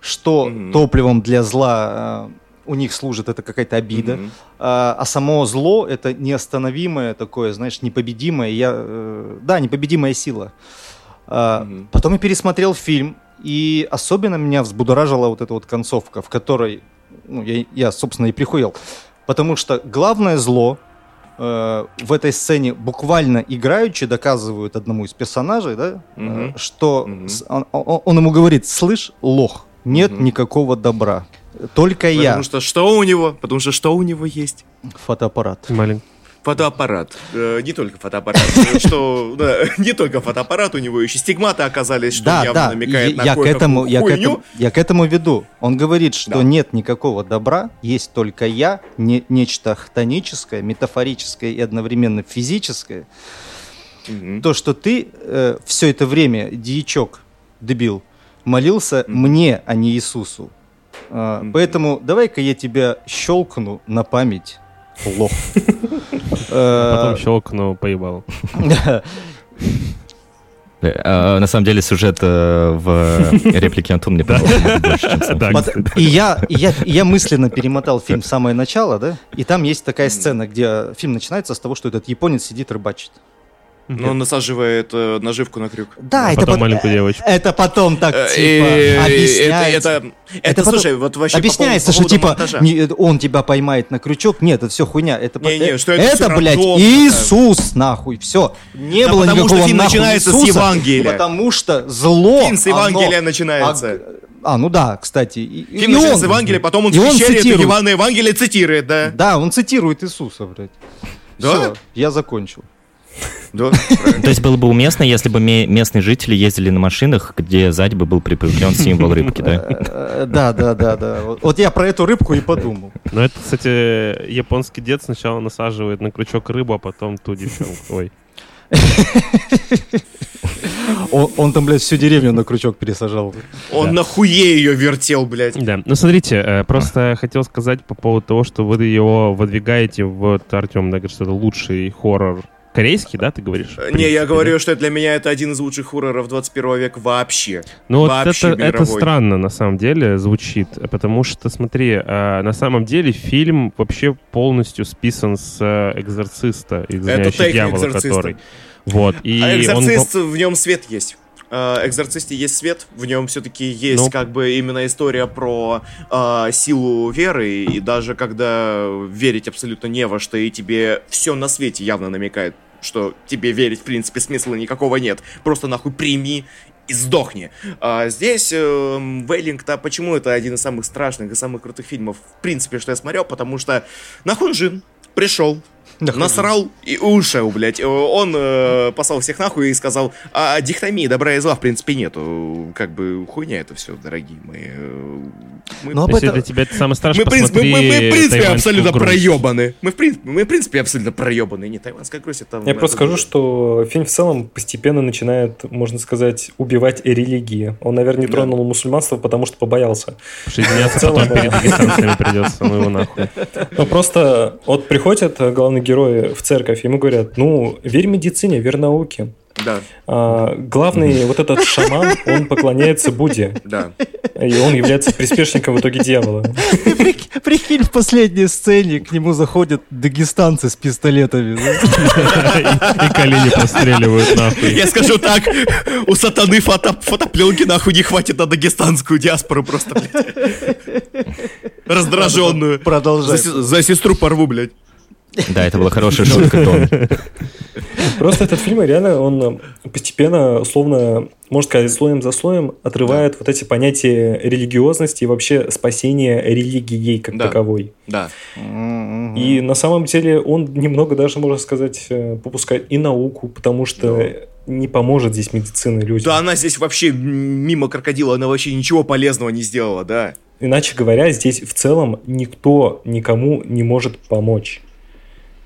что Мгм. топливом для зла э, у них служит это какая-то обида, Мгм. а, а само зло это неостановимое такое, знаешь, непобедимое, я, э, да, непобедимая сила. Мгм. Потом я пересмотрел фильм, и особенно меня взбудоражила вот эта вот концовка, в которой, ну, я, я, собственно, и прихуел. Потому что главное зло э, в этой сцене буквально играючи доказывают одному из персонажей, да, э, Мгм. что Мгм. с- он, он- он ему говорит, слышь, лох, нет Мгм. никакого добра, только я, Потому что что у него? Потому что что у него есть? фотоаппарат. Маленький. Фотоаппарат. Э, не только фотоаппарат. э, Что, не только фотоаппарат, у него еще стигматы оказались, что явно намекает на какую-то я к этому, я к этому веду. Он говорит, что нет никакого добра, есть только я, не, нечто хтоническое, метафорическое и одновременно физическое. То, что ты все это время, дьячок, дебил, молился мне, а не Иисусу. А. Поэтому давай-ка я тебя щелкну на память, лох. Э, Потом щелкнул, поебал. Э, а, На самом деле сюжет э, в реплике Антон мне понравился больше, чем. И я, я, и я мысленно перемотал фильм в самое начало, да, и там есть такая сцена, где фильм начинается с того, что этот японец сидит рыбачит. Но он насаживает э, наживку на крюк. Да, А это потом пот- маленькую девочку. Это потом так Э, типа э, объясняется. Это, это, это, Это слушай, вот вообще по Объясняется, поводу- что по поводу типа монтажа. не- он тебя поймает на крючок. Нет, это все хуйня. Это, по- Не-не, э, что это всё блядь, Иисус, нахуй. Все. Не Да было потому что никакого фильм нахуй начинается с Иисуса, Евангелия. Потому что зло. Фильм с Евангелия оно- начинается. А, а, ну да, кстати. И- и Фильм начинается он- с Евангелия, потом он и он священник цитирует. Ивана Евангелие цитирует, да? Да, он цитирует Иисуса, блядь. Да? Всё, я закончил. Да, То есть было бы уместно, если бы ме- местные жители ездили на машинах, где сзади бы был прикреплен символ рыбки, да? Да, да, да, да. Вот- я про эту рыбку и подумал. Но это, кстати, японский дед сначала насаживает на крючок рыбу, а потом ту девчонку. Ой. Он, он там, блядь, всю деревню на крючок пересажал. Он Да. нахуе ее вертел, блядь. Да, ну смотрите, э, просто хотел сказать по поводу того, что вы его выдвигаете, вот Артем, да, говорит, что это лучший хоррор корейский, да, ты говоришь? в Не, я да? говорю, что для меня это один из лучших хорроров 21 века вообще. Ну вот Вообще это, это странно на самом деле звучит, потому что, смотри, э, на самом деле фильм вообще полностью списан с э, «Экзорциста», «Изгоняющий дьявола», «Экзорциста». который... Вот, и а он... экзорцист, в нем свет есть. А, Экзорцисте есть свет, в нем все-таки есть Ну. как бы именно история про а, силу веры, и даже когда верить абсолютно не во что, и тебе все на свете явно намекает, что тебе верить в принципе смысла никакого нет, просто нахуй прими и сдохни. А здесь эм, Вейлинг-то, почему это один из самых страшных и самых крутых фильмов, в принципе, что я смотрел, потому что Нахунжин пришел, насрал и ушел, блядь. Он э, послал всех нахуй и сказал, а дихтомии добра и зла в принципе нету. Как бы хуйня это все, дорогие мои. Мы, ну, Если это... для тебя это самое страшное, мы, принцип, мы, мы, мы, в принципе, абсолютно грусть. проебаны. Мы в, принципе, мы, в принципе, абсолютно проебаны. Не тайванская грусть, это... Я просто скажу, что фильм в целом постепенно начинает, можно сказать, убивать религии. Он, наверное, не тронул да. мусульманство, потому что побоялся. Присоединяться потом перед дагестанцами придется, ну его нахуй. Ну, просто вот приходят главные герои в церковь, ему говорят, ну, верь медицине, верь науке. Да. А, главный вот этот шаман, он поклоняется Будде. Да. И он является приспешником в итоге дьявола. Прикинь, в последней сцене к нему заходят дагестанцы с пистолетами. И колени постреливают нахуй. Я скажу так, у сатаны фотопленки нахуй не хватит на дагестанскую диаспору просто, блядь. Раздраженную. Продолжай. За сестру порву, блядь. Да, это была хорошая шутка. Просто этот фильм реально, он постепенно, словно, можно сказать, слоем за слоем отрывает да. вот эти понятия религиозности и вообще спасения религией как да. таковой. Да. И на самом деле он немного даже, можно сказать, э, попускает и науку, потому что да не поможет здесь медицина людям. Да, она здесь вообще мимо крокодила, она вообще ничего полезного не сделала, да. Иначе говоря, здесь в целом никто никому не может помочь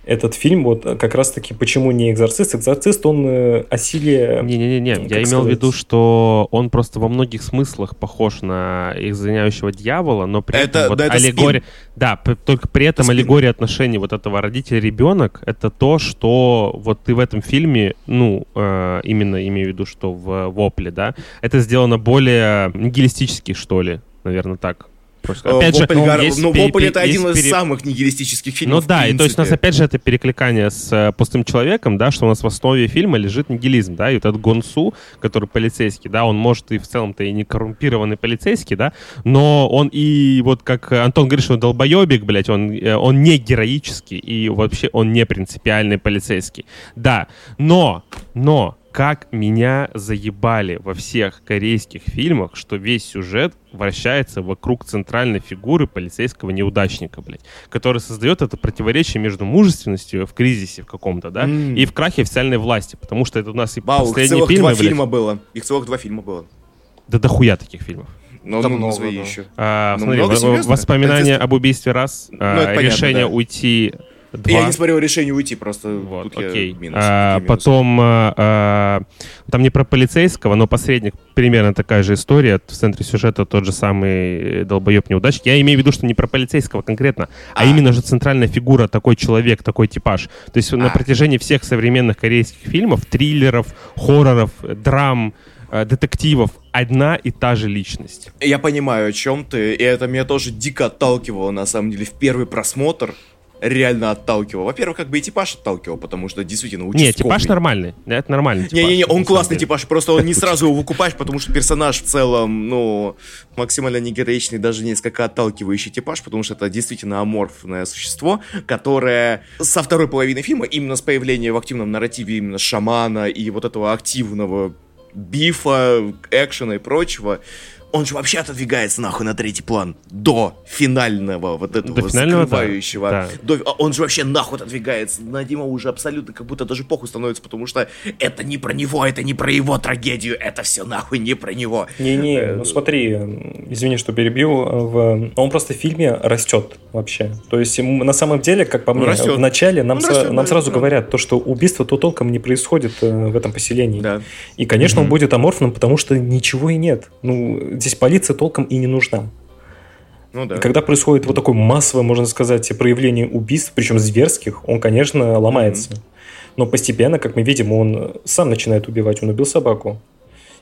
этот фильм, вот как раз-таки почему не экзорцист? Экзорцист, он э, о силе... Не-не-не, я сказать? имел в виду, что он просто во многих смыслах похож на изгоняющего дьявола, но при это, этом вот да, аллегория... Спин. Да, только при этом спин. аллегория отношений вот этого родитель-ребенок, это то, что вот ты в этом фильме, ну, э, именно имею в виду, что в «Вопле», да, это сделано более нигилистически, что ли, наверное, так. Просто, э, опять Вопль, же, гар... есть, ну, Вопль это один из пере... самых нигилистических фильмов. Ну да, и то есть у нас опять же это перекликание с э, пустым человеком, да, что у нас в основе фильма лежит нигилизм, да, и вот этот Гонсу, который полицейский, да, он может и в целом-то и не коррумпированный полицейский, да, но он и вот как Антон говорит, что он долбоебик, блядь, он, э, он не героический и вообще он не принципиальный полицейский. Да, но, но как меня заебали во всех корейских фильмах, что весь сюжет вращается вокруг центральной фигуры полицейского неудачника, блядь, который создает это противоречие между мужественностью в кризисе в каком-то, да, mm. и в крахе официальной власти, потому что это у нас и Вау, последние их фильмы, два блядь. фильма было. Их целых два фильма было. Да дохуя таких фильмов. Ну, ну, много, назови да. еще. А, ну, смотри, много, воспоминания об убийстве раз, ну, а, решение понятно, да. уйти Два. Я не смотрел решение уйти, просто вот, окей. минус. А, потом а, а, там не про полицейского, но посредник примерно такая же история. В центре сюжета тот же самый долбоеб неудачник. Я имею в виду, что не про полицейского конкретно, а, а именно же центральная фигура, такой человек, такой типаж. То есть а. на протяжении всех современных корейских фильмов, триллеров, хорроров, драм, э, детективов одна и та же личность. Я понимаю, о чем ты, и это меня тоже дико отталкивало, на самом деле, в первый просмотр реально отталкивал. Во-первых, как бы и типаж отталкивал, потому что действительно участковый. Нет, типаж нормальный. Это нормальный типаж. Не-не-не, он классный типаж, просто он не сразу его выкупаешь, потому что персонаж в целом, ну, максимально негероичный, даже несколько отталкивающий типаж, потому что это действительно аморфное существо, которое со второй половины фильма, именно с появлением в активном нарративе именно шамана и вот этого активного бифа, экшена и прочего, он же вообще отодвигается нахуй на третий план до финального вот этого до финального, закрывающего. Да. До, а он же вообще нахуй отодвигается. На Дима уже абсолютно как будто даже похуй становится, потому что это не про него, это не про его трагедию, это все нахуй не про него. Не-не, э, ну смотри, извини, что перебью, в... он просто в фильме растет вообще. То есть на самом деле, как по мне, растет. в начале нам, растет, нам да, сразу да. говорят то, что убийство то толком не происходит э, в этом поселении. Да. И, конечно, угу. он будет аморфным, потому что ничего и нет. Ну, здесь полиция толком и не нужна. Ну, да. И когда происходит вот такое массовое, можно сказать, проявление убийств, причем зверских, он, конечно, ломается. Mm-hmm. Но постепенно, как мы видим, он сам начинает убивать. Он убил собаку.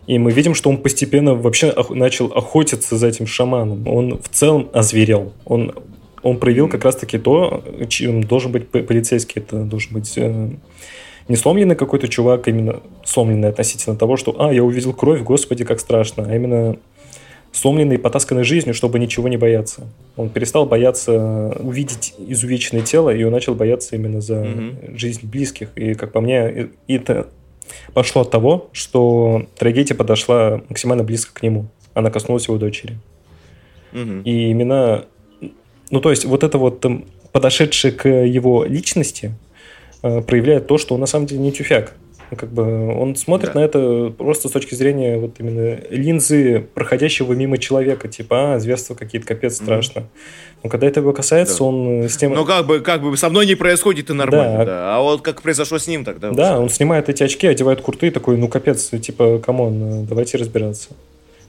И мы видим, что он постепенно вообще начал охотиться за этим шаманом. Он в целом озверел. Он, он проявил как раз-таки то, чем должен быть полицейский. Это должен быть э, не сломленный какой-то чувак, именно сломленный относительно того, что «а, я увидел кровь, господи, как страшно», а именно сломленный и потасканный жизнью, чтобы ничего не бояться. Он перестал бояться увидеть изувеченное тело, и он начал бояться именно за mm-hmm. жизнь близких. И, как по мне, это пошло от того, что трагедия подошла максимально близко к нему. Она коснулась его дочери. Mm-hmm. И именно... Ну, то есть, вот это вот там, подошедшее к его личности, э, проявляет то, что он на самом деле не тюфяк. Как бы он смотрит да. на это просто с точки зрения вот именно линзы проходящего мимо человека, типа, а, зверство какие-то, капец, страшно. Но когда это его касается, да. он с тем... Ну, как бы, как бы со мной не происходит и нормально, да. да. А вот как произошло с ним тогда? Да, уже. он снимает эти очки, одевает куртку и такой, ну, капец, типа, come on, давайте разбираться.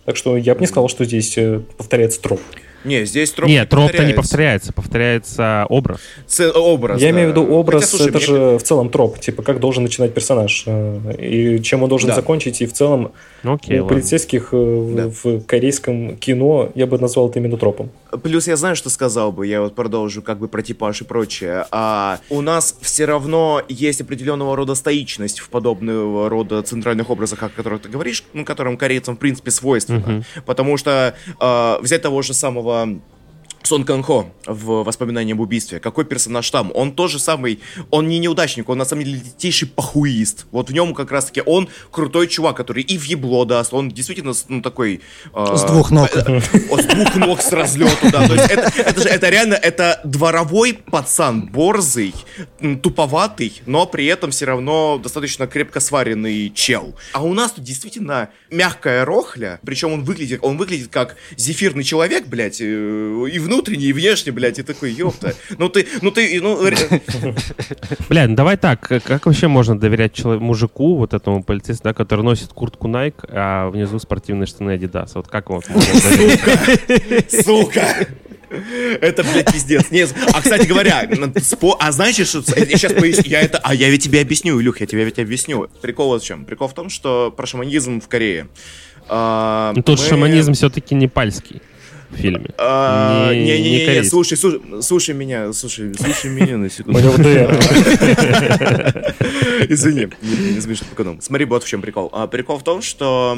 Так что я бы не сказал, что здесь э, повторяется троп. Не, здесь троп Нет, троп-то не повторяется, повторяется образ. Ц- образ, Я да. имею в виду образ, Хотя, слушай, это мне... же в целом троп, типа как должен начинать персонаж, э, и чем он должен да. закончить, и в целом ну, окей, у ладно. полицейских э, да. в корейском кино я бы назвал это именно тропом. Плюс я знаю, что сказал бы, я вот продолжу как бы про типаж и прочее. А у нас все равно есть определенного рода стоичность в подобного рода центральных образах, о которых ты говоришь, ну, которым корейцам в принципе свойственно. Uh-huh. Потому что э, взять того же самого um, Сон Кан Хо в «Воспоминании об убийстве». Какой персонаж там? Он тоже самый... Он не неудачник, он на самом деле лютейший похуист. Вот в нем как раз-таки он крутой чувак, который и в ебло даст. Он действительно, ну, такой... Э, с двух ног. Э, с двух ног с разлету, да. То есть это, это же, это реально, это дворовой пацан, борзый, туповатый, но при этом все равно достаточно крепко сваренный чел. А у нас тут действительно мягкая рохля, причем он выглядит, он выглядит как зефирный человек, блядь, э, и в внутренне, и внешне, блядь, и такой, ёпта. Ну ты, ну ты, ну... Бля, ну давай так, как вообще можно доверять человеку, мужику, вот этому полицейскому, да, который носит куртку Nike, а внизу спортивные штаны Adidas? Вот как вот Сука! Сука! Это, блядь, пиздец. Нет. А, кстати говоря, спо... а знаете, что... Я сейчас поясню. Я это... А я ведь тебе объясню, Илюх, я тебе ведь объясню. Прикол вот в чем. Прикол в том, что про шаманизм в Корее. А, Тут мы... шаманизм все-таки не пальский в фильме. А, Не-не-не, слушай, слушай меня, слушай, слушай меня на секунду. Извини, не смешно по Смотри, вот в чем прикол. А, прикол в том, что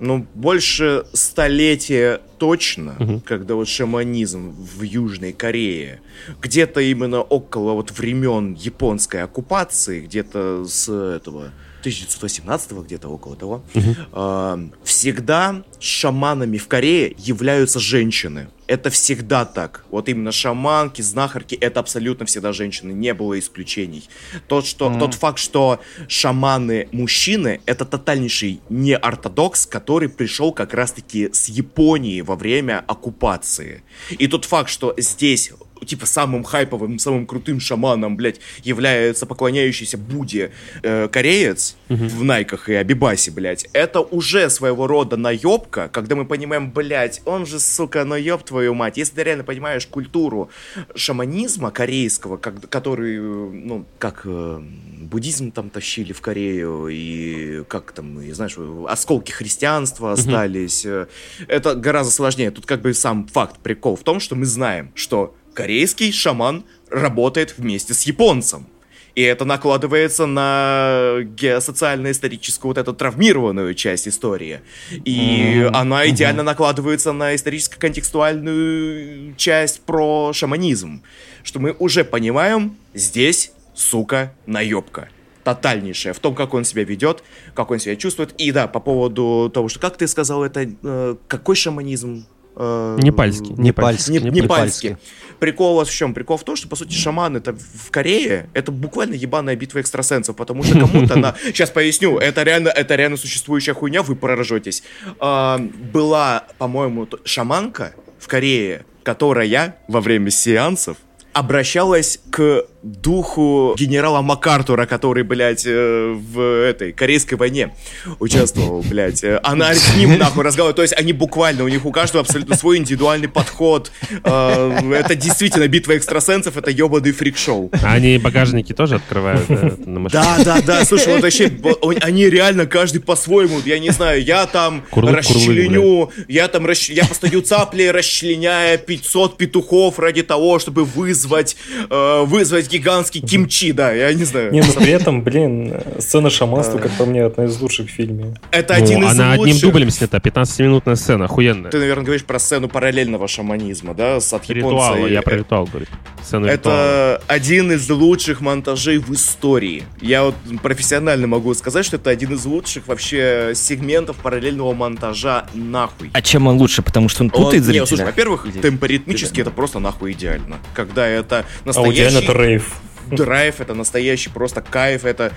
ну, больше столетия точно, угу. когда вот шаманизм в Южной Корее, где-то именно около вот времен японской оккупации, где-то с этого 1918 где-то около того, угу. всегда шаманами в Корее являются женщины. Это всегда так. Вот именно шаманки, знахарки, это абсолютно всегда женщины. Не было исключений. Тот, что, mm. тот факт, что шаманы мужчины, это тотальнейший неортодокс, который пришел как раз-таки с Японии во время оккупации. И тот факт, что здесь типа самым хайповым, самым крутым шаманом, блядь, является поклоняющийся Будде э, кореец угу. в Найках и Абибасе, блядь, это уже своего рода наебка, когда мы понимаем, блядь, он же, сука, наеб твою мать. Если ты реально понимаешь культуру шаманизма корейского, как, который, ну, как э, буддизм там тащили в Корею, и как там, и, знаешь, осколки христианства остались, угу. это гораздо сложнее. Тут как бы сам факт, прикол в том, что мы знаем, что корейский шаман работает вместе с японцем. И это накладывается на геосоциально-историческую вот эту травмированную часть истории. И mm-hmm. она идеально mm-hmm. накладывается на историческо-контекстуальную часть про шаманизм. Что мы уже понимаем, здесь, сука, наебка тотальнейшая в том, как он себя ведет, как он себя чувствует. И да, по поводу того, что, как ты сказал, это э, какой шаманизм? Э, Непальский. Непальский. Не, Непальский. Прикол у вас в чем? Прикол в том, что, по сути, шаман это в Корее, это буквально ебаная битва экстрасенсов, потому что кому-то на... Сейчас поясню, это реально, это реально существующая хуйня, вы поражетесь. А, была, по-моему, шаманка в Корее, которая во время сеансов обращалась к духу генерала МакАртура, который, блядь, э, в этой корейской войне участвовал, блядь. Э, она с ним нахуй разговаривает. То есть они буквально, у них у каждого абсолютно свой индивидуальный подход. Э, это действительно битва экстрасенсов, это ебаный фрик-шоу. Они багажники тоже открывают на машине? Да, да, да. Слушай, вот вообще, они реально каждый по-своему. Я не знаю, я там расчленю, я там, я постою цапли, расчленяя 500 петухов ради того, чтобы вызвать, вызвать гигантский кимчи, да, я не знаю. Не, но при этом, блин, сцена шаманства, как по мне, одна из лучших в фильме. Это один ну, из Она одним дублем снята, 15-минутная сцена, охуенная. Ты, наверное, говоришь про сцену параллельного шаманизма, да, с от Ритуала, я про ритуал говорю. Это один из лучших монтажей в истории. Я вот профессионально могу сказать, что это один из лучших вообще сегментов параллельного монтажа нахуй. А чем он лучше? Потому что он путает зрителя? Нет, слушай, во-первых, темпоритмически это просто нахуй идеально. Когда это настоящий... А у это рейв. Драйв, это настоящий просто кайф, это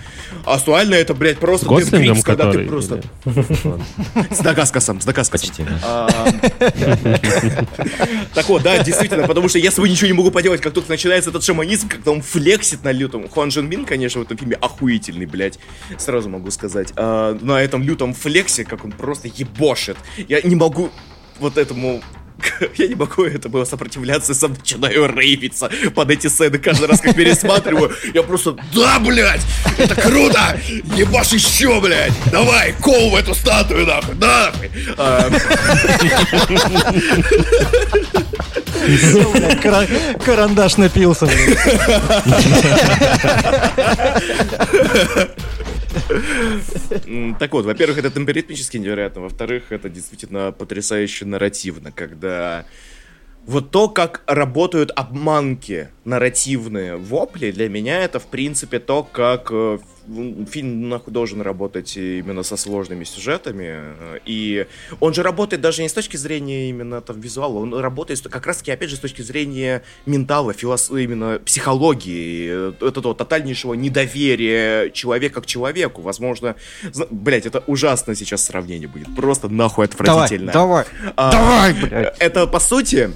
актуально, это, блядь, просто С Гослингом, когда ты просто... С Дагаскасом, с Дагаскасом. Почти. А, Так вот, да, действительно, потому что я с собой ничего не могу поделать, как только начинается этот шаманизм, когда он флексит на лютом. Хуан Джин Мин, конечно, в этом фильме охуительный, блядь, сразу могу сказать. А, На этом лютом флексе, как он просто ебошит. Я не могу вот этому я не могу этому сопротивляться, сам начинаю рейвиться под эти сцены каждый раз, как пересматриваю. Я просто, да, блядь, это круто! Ебашь еще, блядь! Давай, кол в эту статую, нахуй, да, нахуй! А, Кара- Карандаш напился. Так вот, во-первых, это темперитмически невероятно, во-вторых, это действительно потрясающе нарративно, когда вот то, как работают обманки нарративные вопли, для меня это, в принципе, то, как э, фильм нахуй должен работать именно со сложными сюжетами. э, И он же работает даже не с точки зрения именно там визуала, он работает как раз-таки, опять же, с точки зрения ментала, филос... именно психологии, э, этого тотальнейшего недоверия человека к человеку. Возможно, блять, это ужасное сейчас сравнение будет. Просто нахуй Давай, отвратительно. давай. А, Давай, блядь. Это, по сути,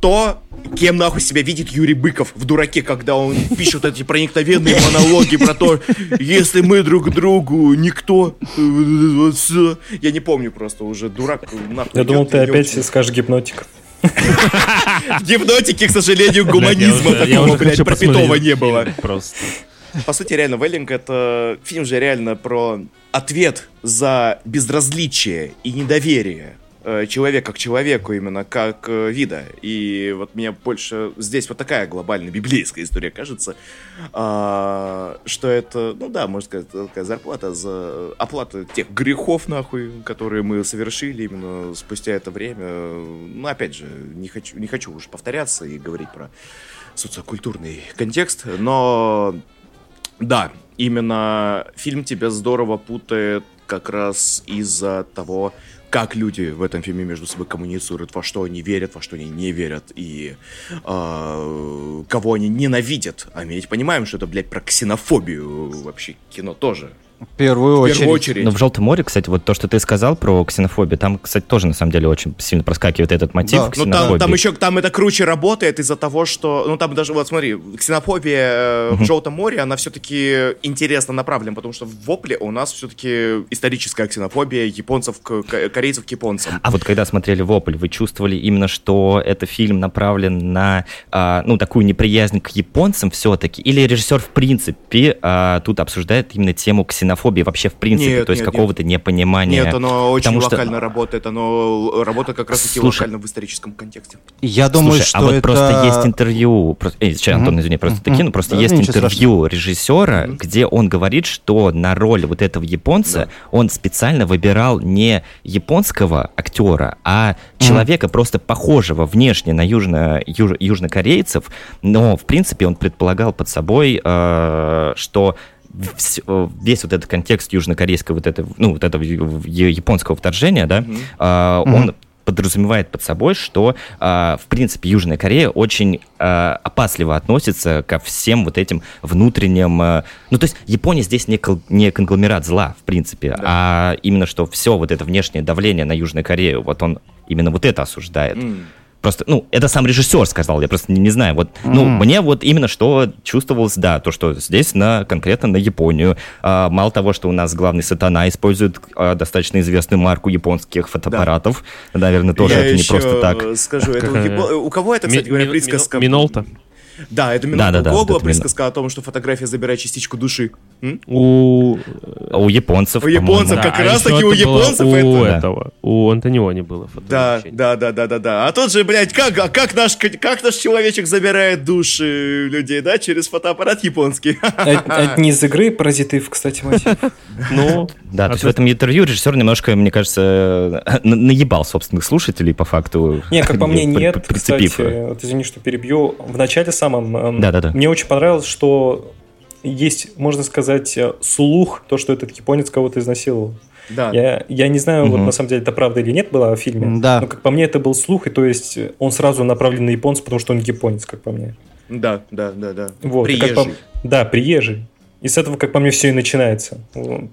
то, кем нахуй себя видит Юрий Быков в «Дураке», когда он пишет эти проникновенные монологи про то, если мы друг другу никто. Я не помню просто уже, дурак, нахуй. Я думал, ты опять очень- скажешь гипнотик. В гипнотике, к сожалению, гуманизма такого, блядь, пропитого не было. Просто. По сути, реально, Веллинг это фильм же реально про ответ за безразличие и недоверие э, человека к человеку именно как э, вида. И вот мне больше здесь вот такая глобальная библейская история кажется, а, что это, ну да, можно сказать, такая зарплата за оплату тех грехов, нахуй, которые мы совершили именно спустя это время. Ну, опять же, не хочу, не хочу уж повторяться и говорить про социокультурный контекст, но да, именно фильм тебя здорово путает как раз из-за того, как люди в этом фильме между собой коммуницируют, во что они верят, во что они не верят, и э, кого они ненавидят. А мы ведь понимаем, что это, блядь, про ксенофобию вообще кино тоже. В первую В очередь. первую очередь. Но в «Желтом море», кстати, вот то, что ты сказал про ксенофобию, там, кстати, тоже, на самом деле, очень сильно проскакивает этот мотив Да. Ну ксенофобии. там, там еще там это круче работает из-за того, что. Ну там даже, вот смотри, ксенофобия э, в Желтом море, она все-таки интересно направлена, потому что в вопле у нас все-таки историческая ксенофобия японцев к к- корейцев к японцам. А вот когда смотрели «Вопль», вы чувствовали именно, что это фильм направлен на, а, ну, такую неприязнь к японцам все-таки? Или режиссер, в принципе, а, тут обсуждает именно тему ксенофобии вообще, в принципе, Нет, то есть нет, какого-то непонимания? Нет, оно очень Потому что- локально работает, оно работает как раз таки Слушай, локально в историческом контексте. Я думаю, Слушай, что а вот это... просто есть интервью, про- э, сейчас, Антон, извини, просто таки, ну просто Да, есть интервью режиссера, где он говорит, что на роль вот этого японца он специально выбирал не японского актера, а человека просто похожего внешне на южно, юж- южнокорейцев, но в принципе он предполагал под собой, э, что весь вот этот контекст южнокорейского вот этого, ну вот этого японского вторжения, да, э, он подразумевает под собой, что, а, в принципе, Южная Корея очень а, опасливо относится ко всем вот этим внутренним... а, ну, то есть Япония здесь не, кол- не конгломерат зла, в принципе, а именно что все вот это внешнее давление на Южную Корею, вот он именно вот это осуждает. М. Просто, ну, это сам режиссер сказал, я просто не, не знаю. Вот, ну, мне вот именно что чувствовалось, да, то, что здесь на конкретно на Японию. А, мало того, что у нас главный сатана использует а, достаточно известную марку японских фотоаппаратов, наверное, тоже Я это не просто так. скажу, это у, Какая? япо- у кого это, кстати говоря, присказка? Мин- Минолта. Да, это Да, Минолта. да, да, это Мин- присказка о том, что фотография забирает частичку души? У... А У японцев, У японцев по-моему. как а раз таки у японцев у это- этого, у Антониони было Да, да, да, да, да, да. А тот же, блядь, как, а как наш, как наш человечек забирает души людей, да, через фотоаппарат японский? Это не из игры «Паразиты», кстати, мотив. Ну, Да, то а есть в этом интервью режиссер немножко, мне кажется, на- наебал собственных слушателей по факту. Не, как по мне, нет. прицепив. Кстати, вот извини, что перебью. В начале самом эм, мне очень понравилось, что есть, можно сказать, э, слух, то, что этот японец кого-то изнасиловал. Да. Я, я не знаю, вот Мгм. на самом деле это правда или нет было в фильме. Да. Но как по мне это был слух, и то есть он сразу направлен на японца, потому что он японец, как по мне. Да, да, да, да. Вот, как Приезжий. по- Да, приезжий. И с этого, как по мне, все и начинается.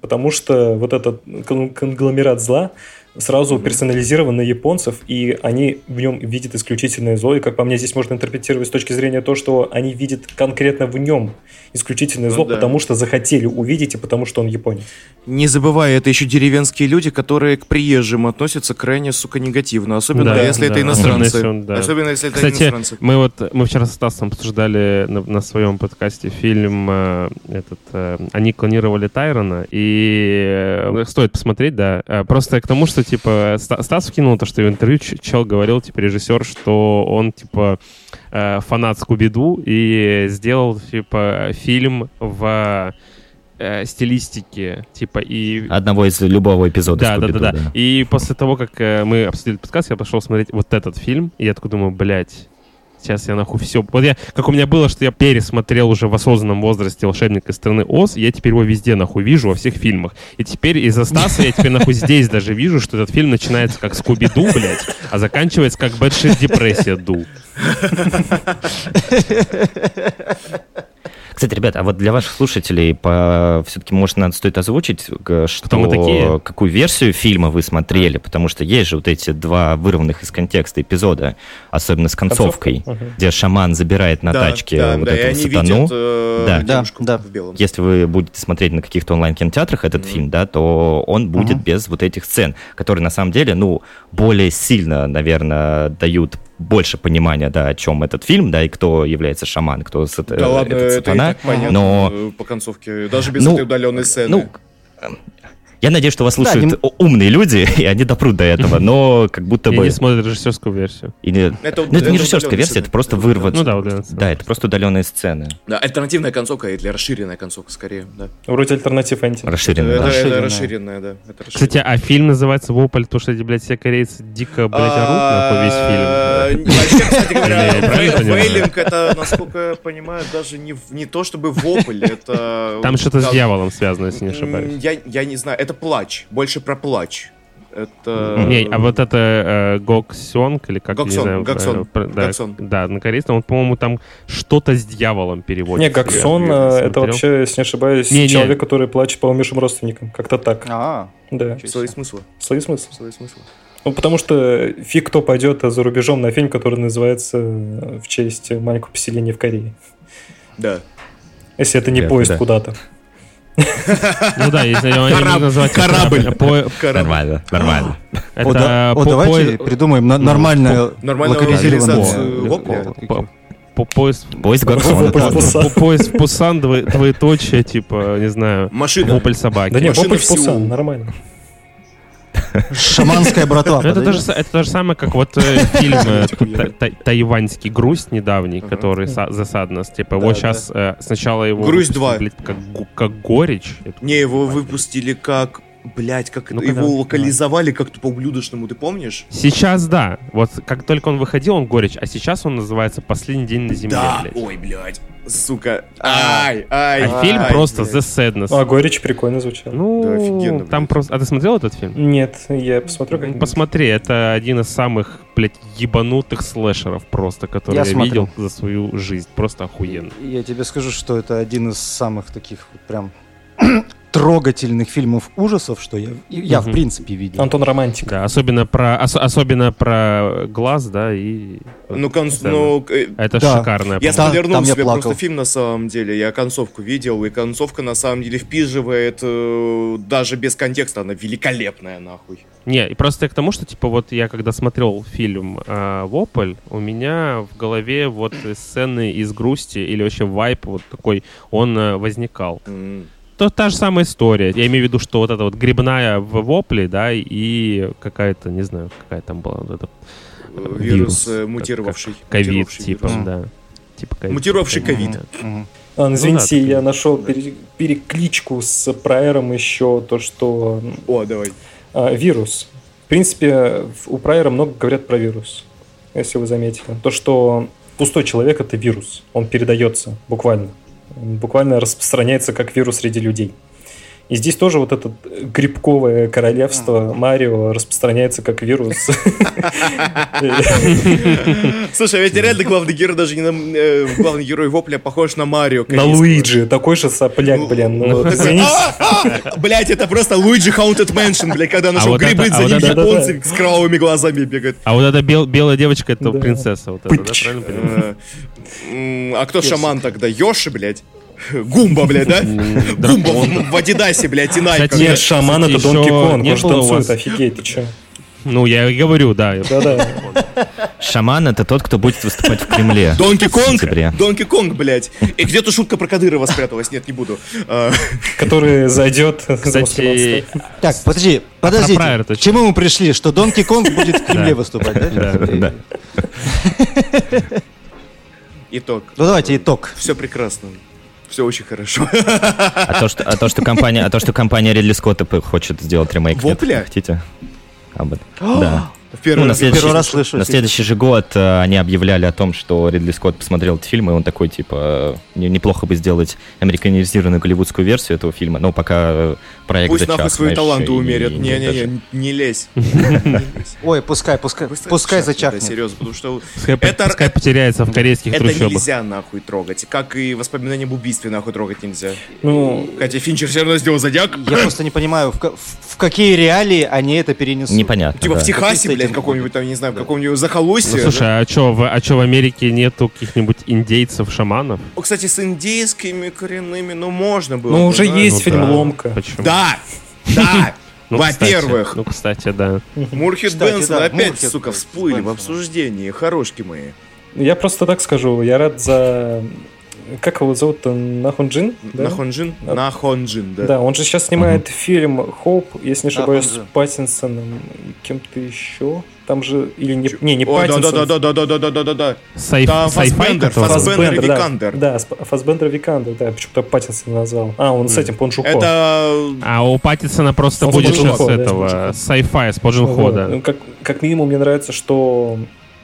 Потому что вот этот кон- конгломерат зла сразу персонализирован на японцев, и они в нем видят исключительное зло. И, как по мне, здесь можно интерпретировать с точки зрения то, что они видят конкретно в нем исключительное Ну зло, да. потому что захотели увидеть и потому что он японец. Не забывай, это еще деревенские люди, которые к приезжим относятся крайне, сука, негативно. Особенно Да, если это да, иностранцы. особенно если он, да. Особенно если это Кстати, иностранцы. мы вот мы вчера с Стасом обсуждали на, на своем подкасте фильм э, этот э, они клонировали Тайрона и э, стоит посмотреть, да. Э, Просто к тому, что типа Ста- Стас вкинул то, что в интервью чел говорил, типа режиссер, что он типа э, фанат Скуби-Ду и сделал типа фильм в э, стилистике типа и Одного из любого эпизода да, да, да, да. И после того, как э, мы обсудили подкаст, я пошел смотреть вот этот фильм, и я такой думаю, блядь, сейчас я нахуй все... Вот я, как у меня было, что я пересмотрел уже в осознанном возрасте «Волшебник из страны Оз», я теперь его везде нахуй вижу, во всех фильмах. И теперь из-за Стаса я теперь нахуй здесь даже вижу, что этот фильм начинается как «Скуби-Ду», блядь, а заканчивается как «Бэдшит Депрессия Ду». Кстати, ребят, а вот для ваших слушателей по... все-таки, может, надо стоит озвучить, г- что Кто мы такие? какую версию фильма вы смотрели, потому что есть же вот эти два вырванных из контекста эпизода, особенно с концовкой, Концовка? Где шаман забирает на Да, тачке да, вот да, этого сатану. видят э, Да. девушку Да, да. в белом. Если вы будете смотреть на каких-то онлайн-кинотеатрах этот фильм, да, то он будет Мгм. без вот этих сцен, которые на самом деле, ну, более сильно, наверное, дают больше понимания, да, о чем этот фильм, да, и кто является шаман, кто Да ладно, этот это сатана. так понятно но- э, по концовке. Даже без Ну, этой удаленной сцены. Ну, я надеюсь, что вас Да, слушают нем- у- умные люди, и они допрут до этого, но как будто И бы... не смотрят режиссерскую версию. или- Это- ну, это не режиссерская версия, сцены. это просто вырвать. Ну да, удаленная. Да, это просто удаленные сцены. Да, альтернативная концовка или расширенная концовка скорее, да. Вроде альтернатив энти. Расширенные. это, да. это Расширенная. расширенная, да. Это Кстати, а фильм называется «Вопль», потому что эти, блядь, все корейцы дико, блядь, орут, нахуй, А, весь фильм. Вообще, кстати говоря, Wailing это, насколько я понимаю, даже не, в- не то чтобы вопль, это... Там что-то с да, дьяволом связано, если не ошибаюсь. Я, я не знаю, это плач, больше про плач. Это... Не, а вот это э, Гоксонг, или как, я не Гоксон, знаю, Гоксон, э, да, Гоксон. да, на корейском, он, по-моему, там что-то с дьяволом переводит. Не, Гаксон, Я э, это смотрел. вообще, если не ошибаюсь, Не, не. человек, который плачет по умершим родственникам. Как-то так. А, Да. Свои смыслы. Свои смыслы. Свои смыслы. Ну, потому что фиг кто пойдет за рубежом на фильм, который называется э, в честь маленького поселения в Корее. Да. Если это не Да, поезд да. куда-то. Ну да, если Кораб- будут называть корабль. Нормально, нормально. это давайте придумаем нормальное Нормальную по- поезд Поезд по- поезд в Пусан, двое- двоеточие, типа, не знаю, Машина. вопль собаки. Да не, Машина Вопль в. Пусан, нормально. Шаманская братва. Это, тоже, это то же самое, как вот э, фильм э, та- тайваньский «Грусть» недавний, который Sadness. Типа его Да, сейчас сначала его... «Грусть выпустили, 2». блядь, как, горечь. Не, его «Ебать, выпустили как... Блять, как Ну, его локализовали как-то по-ублюдочному, ты помнишь? Сейчас да. Вот как только он выходил, он горечь, а сейчас он называется «Последний день на земле», Да, блядь. ой, блядь, сука. А. Ай, ай, А фильм ай, просто блядь. The Sadness. А, Горечь прикольно звучал. Ну, Да, офигенно, там блядь. просто... А ты смотрел этот фильм? Нет, я посмотрю как Посмотри, это один из самых, блядь, ебанутых слэшеров просто, который Я я, видел за свою жизнь. Просто охуенно. Я тебе скажу, что это один из самых таких вот прям трогательных фильмов ужасов, что я, я в Мгм. принципе видел. Антон Романтик. Да, особенно про, ос- особенно про глаз, да, и... Ну, конс- сцену. ну, э, Это Да. шикарная, Я Да, я себе плакал. просто фильм на самом деле. Я концовку видел, и концовка на самом деле впиживает э, даже без контекста. Она великолепная, нахуй. Не, и просто я к тому, что, типа, вот я когда смотрел фильм э, «Вопль», у меня в голове вот сцены из грусти или вообще вайп вот такой, он э, возникал. М. То та же самая история. Я имею в виду, что вот эта вот грибная в вопле, да, и какая-то, не знаю, какая там была вот эта Э, Вирус, Вирус э, как- мутировавший. ковид, Мутировавший типа, вирус. да. Типа ковид. Мутировавший ковид. А, извините, да, я нашел пере- перекличку с Прайером еще то, что О, давай. а, вирус. В принципе, у Прайера много говорят про вирус, если вы заметили. То, что пустой человек – это вирус. Он передается буквально. Буквально распространяется как вирус среди людей. И здесь тоже вот это грибковое королевство Марио распространяется как вирус. Слушай, а ведь реально главный герой даже не на... э, Главный герой Вопля похож на Марио. На. Луиджи, такой же сопляк, блин. ну, извините. «А, а!» Блядь, это просто Луиджи Haunted Mansion, блядь, когда нашел вот грибы, а за ним японцы с кровавыми глазами бегают. А вот эта бел- белая девочка, это принцесса. Э, А кто шаман тогда? Йоши, блядь? Гумба, блядь, да? Гумба в Адидасе, блядь, и Найка. Кстати, Нет, шаман это Донки Конг, он у танцует, вас- офигеть, ты чё? Ну, я и говорю, да. Да-да. Шаман это тот, кто будет выступать в Кремле. Донки Конг. Донки Конг, блядь. И где-то шутка про Кадырова спряталась. Нет, не буду. А, Который зайдет за Кстати, Так, подожди, подождите. К чему мы пришли? Что Донки Конг будет в Кремле выступать? Да. Да. Итог. Ну давайте итог. Все прекрасно. Все очень хорошо. А то, что, а то, что компания, а то, что компания Ридли Скотта хочет сделать ремейк, нет, Вопля? не хотите? Об этом. Да. В первый Ну, на следующий, первый раз слышу. на следующий же год э, они объявляли о том, что Ридли Скотт посмотрел этот фильм, и он такой, типа, э, не- неплохо бы сделать американизированную голливудскую версию этого фильма, но пока э, проект Пусть зачах, нахуй свои знаешь, таланты умерят. Не-не-не, не лезь. Не лезь. Ой, пускай, пускай, пускай зачахнет. серьезно, потому что Пускай, Это- потеряется в корейских это трущобах. нельзя нахуй трогать. Как и воспоминания об убийстве нахуй трогать нельзя. Ну, Хотя Финчер все равно сделал зодиак. Я просто не понимаю, в, ка- в- в какие реалии они это перенесут. Непонятно. Типа в Техасе, блядь, каком-нибудь там, не знаю, в Да. каком-нибудь Ну, захолустье. слушай, а что, в, а чё, в Америке нету каких-нибудь индейцев-шаманов? О, Кстати, с индейскими коренными, ну, можно было. ну бы, уже да? есть Ну фильм да. «Ломка». Почему? Да! Да! Ну, Во-первых, Ну, кстати, да. Мурхед и Бенсон да, опять, сука, всплыли в обсуждении. Хорошки мои. Я просто так скажу, я рад за... Как его зовут-то? На Хон Джин? Да? На Хон Джин? Да. На Хон Джин, да. Да, он же сейчас снимает фильм «Hope», если не ошибаюсь, с. Паттинсоном и кем-то еще. Там же... Или не, не, не О, да, да, Паттинсон. да, да, да, да, да, да, да, да. Сайф, Там и да. Викандер. Да, Сп- Фассбендер Викандер, да, почему-то Паттинсон назвал. А, он с этим, Пон Джун Хо. Это... А у Паттисона просто Он будет сейчас да, этого сайфай с Бо Джун Хо, Вот. да. Ну, как, как минимум, мне нравится, что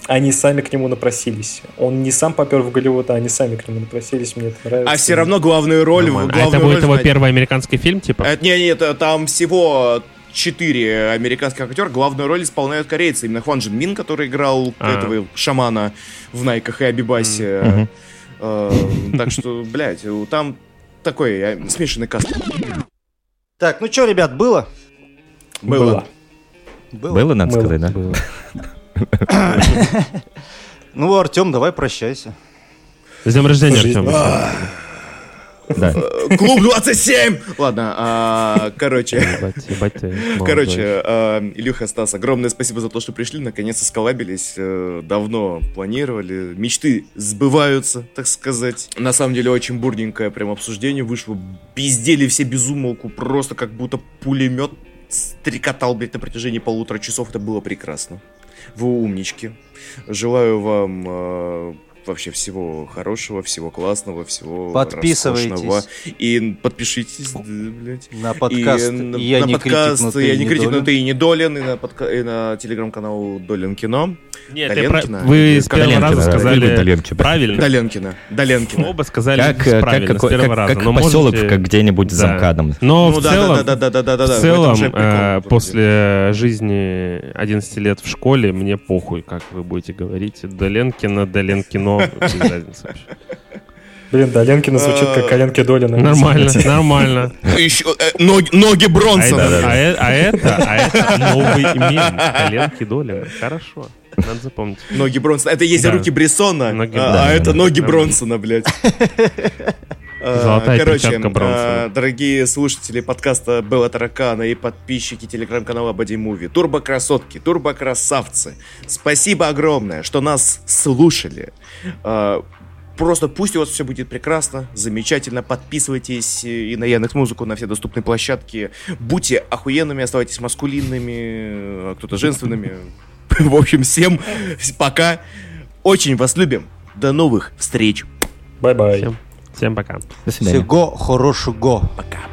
они сами к нему напросились. Он не сам попер в Голливуд, а они сами к нему напросились, мне это нравится. А все равно главную роль... А главную это будет роль его знает- первый американский фильм, типа? Это, не, нет, это там всего четыре американских актера. Главную роль исполняют корейцы. Именно Хван Джин Мин, который играл А. этого шамана в Найках и Абибасе. Э, Так что, блядь, там такой э, смешанный каст. Так, ну что, ребят, было? Было. Было. Было, надо сказать, да? Ну, Артем, давай прощайся. С днем рождения. Артем. Да. Э, Клуб 27! Ладно, а, короче... Ебать, ебать ты, молодой. Короче, э, Илюха, Стас, огромное спасибо за то, что пришли, наконец-то сколабились, э, давно планировали, мечты сбываются, так сказать. На самом деле, очень бурненькое прям обсуждение вышло, пиздели все безумолку, просто как будто пулемет стрекотал, блядь, на протяжении полутора часов, это было прекрасно. Вы умнички. Желаю вам э, вообще всего хорошего, всего классного, всего Подписывайтесь. И подпишитесь, да, блядь. На подкаст И на, «Я на не подкаст критик, но «Я ты не не критик, но Долин». ты и не Долин», и на, подка... и на телеграм-канал Долин Кино. Нет, Доленкина? про- вы с первого Доленкина, раза сказали Доленкина. правильно. Доленкина. Доленкина. Оба сказали Как, как, правильно какой- с первого как- раза. как но поселок, можете- как где-нибудь с Да. замкадом. Но Ну в да, целом, да, да, да, да, да, да, в целом, прикол, э, после жизни 11 лет в школе, мне похуй, как вы будете говорить. Доленкино, Доленкино, без разницы вообще. Блин, да, Ленкина звучит как коленки Долина. Нормально, нормально. Еще, э, ноги, ноги Бронсона. а э- а это, а это новый мем. Коленки Долина. Хорошо. Надо запомнить. Ноги Бронсона. Это есть руки Брессона, Ноги- а, да, а это ноги. Бронсона, блядь. Золотая Короче, а, дорогие слушатели подкаста Белла Таракана и подписчики телеграм-канала Body Movie, турбо-красотки, турбо-красавцы, спасибо огромное, что нас слушали. А, Просто пусть у вас все будет прекрасно, замечательно. Подписывайтесь и на Яндекс Музыку, на все доступные площадки. Будьте охуенными, оставайтесь маскулинными, а кто-то женственными. В общем, всем пока. Очень вас любим. До новых встреч. Bye-bye. Всем, всем пока. До свидания. Всего хорошего. Пока-пока.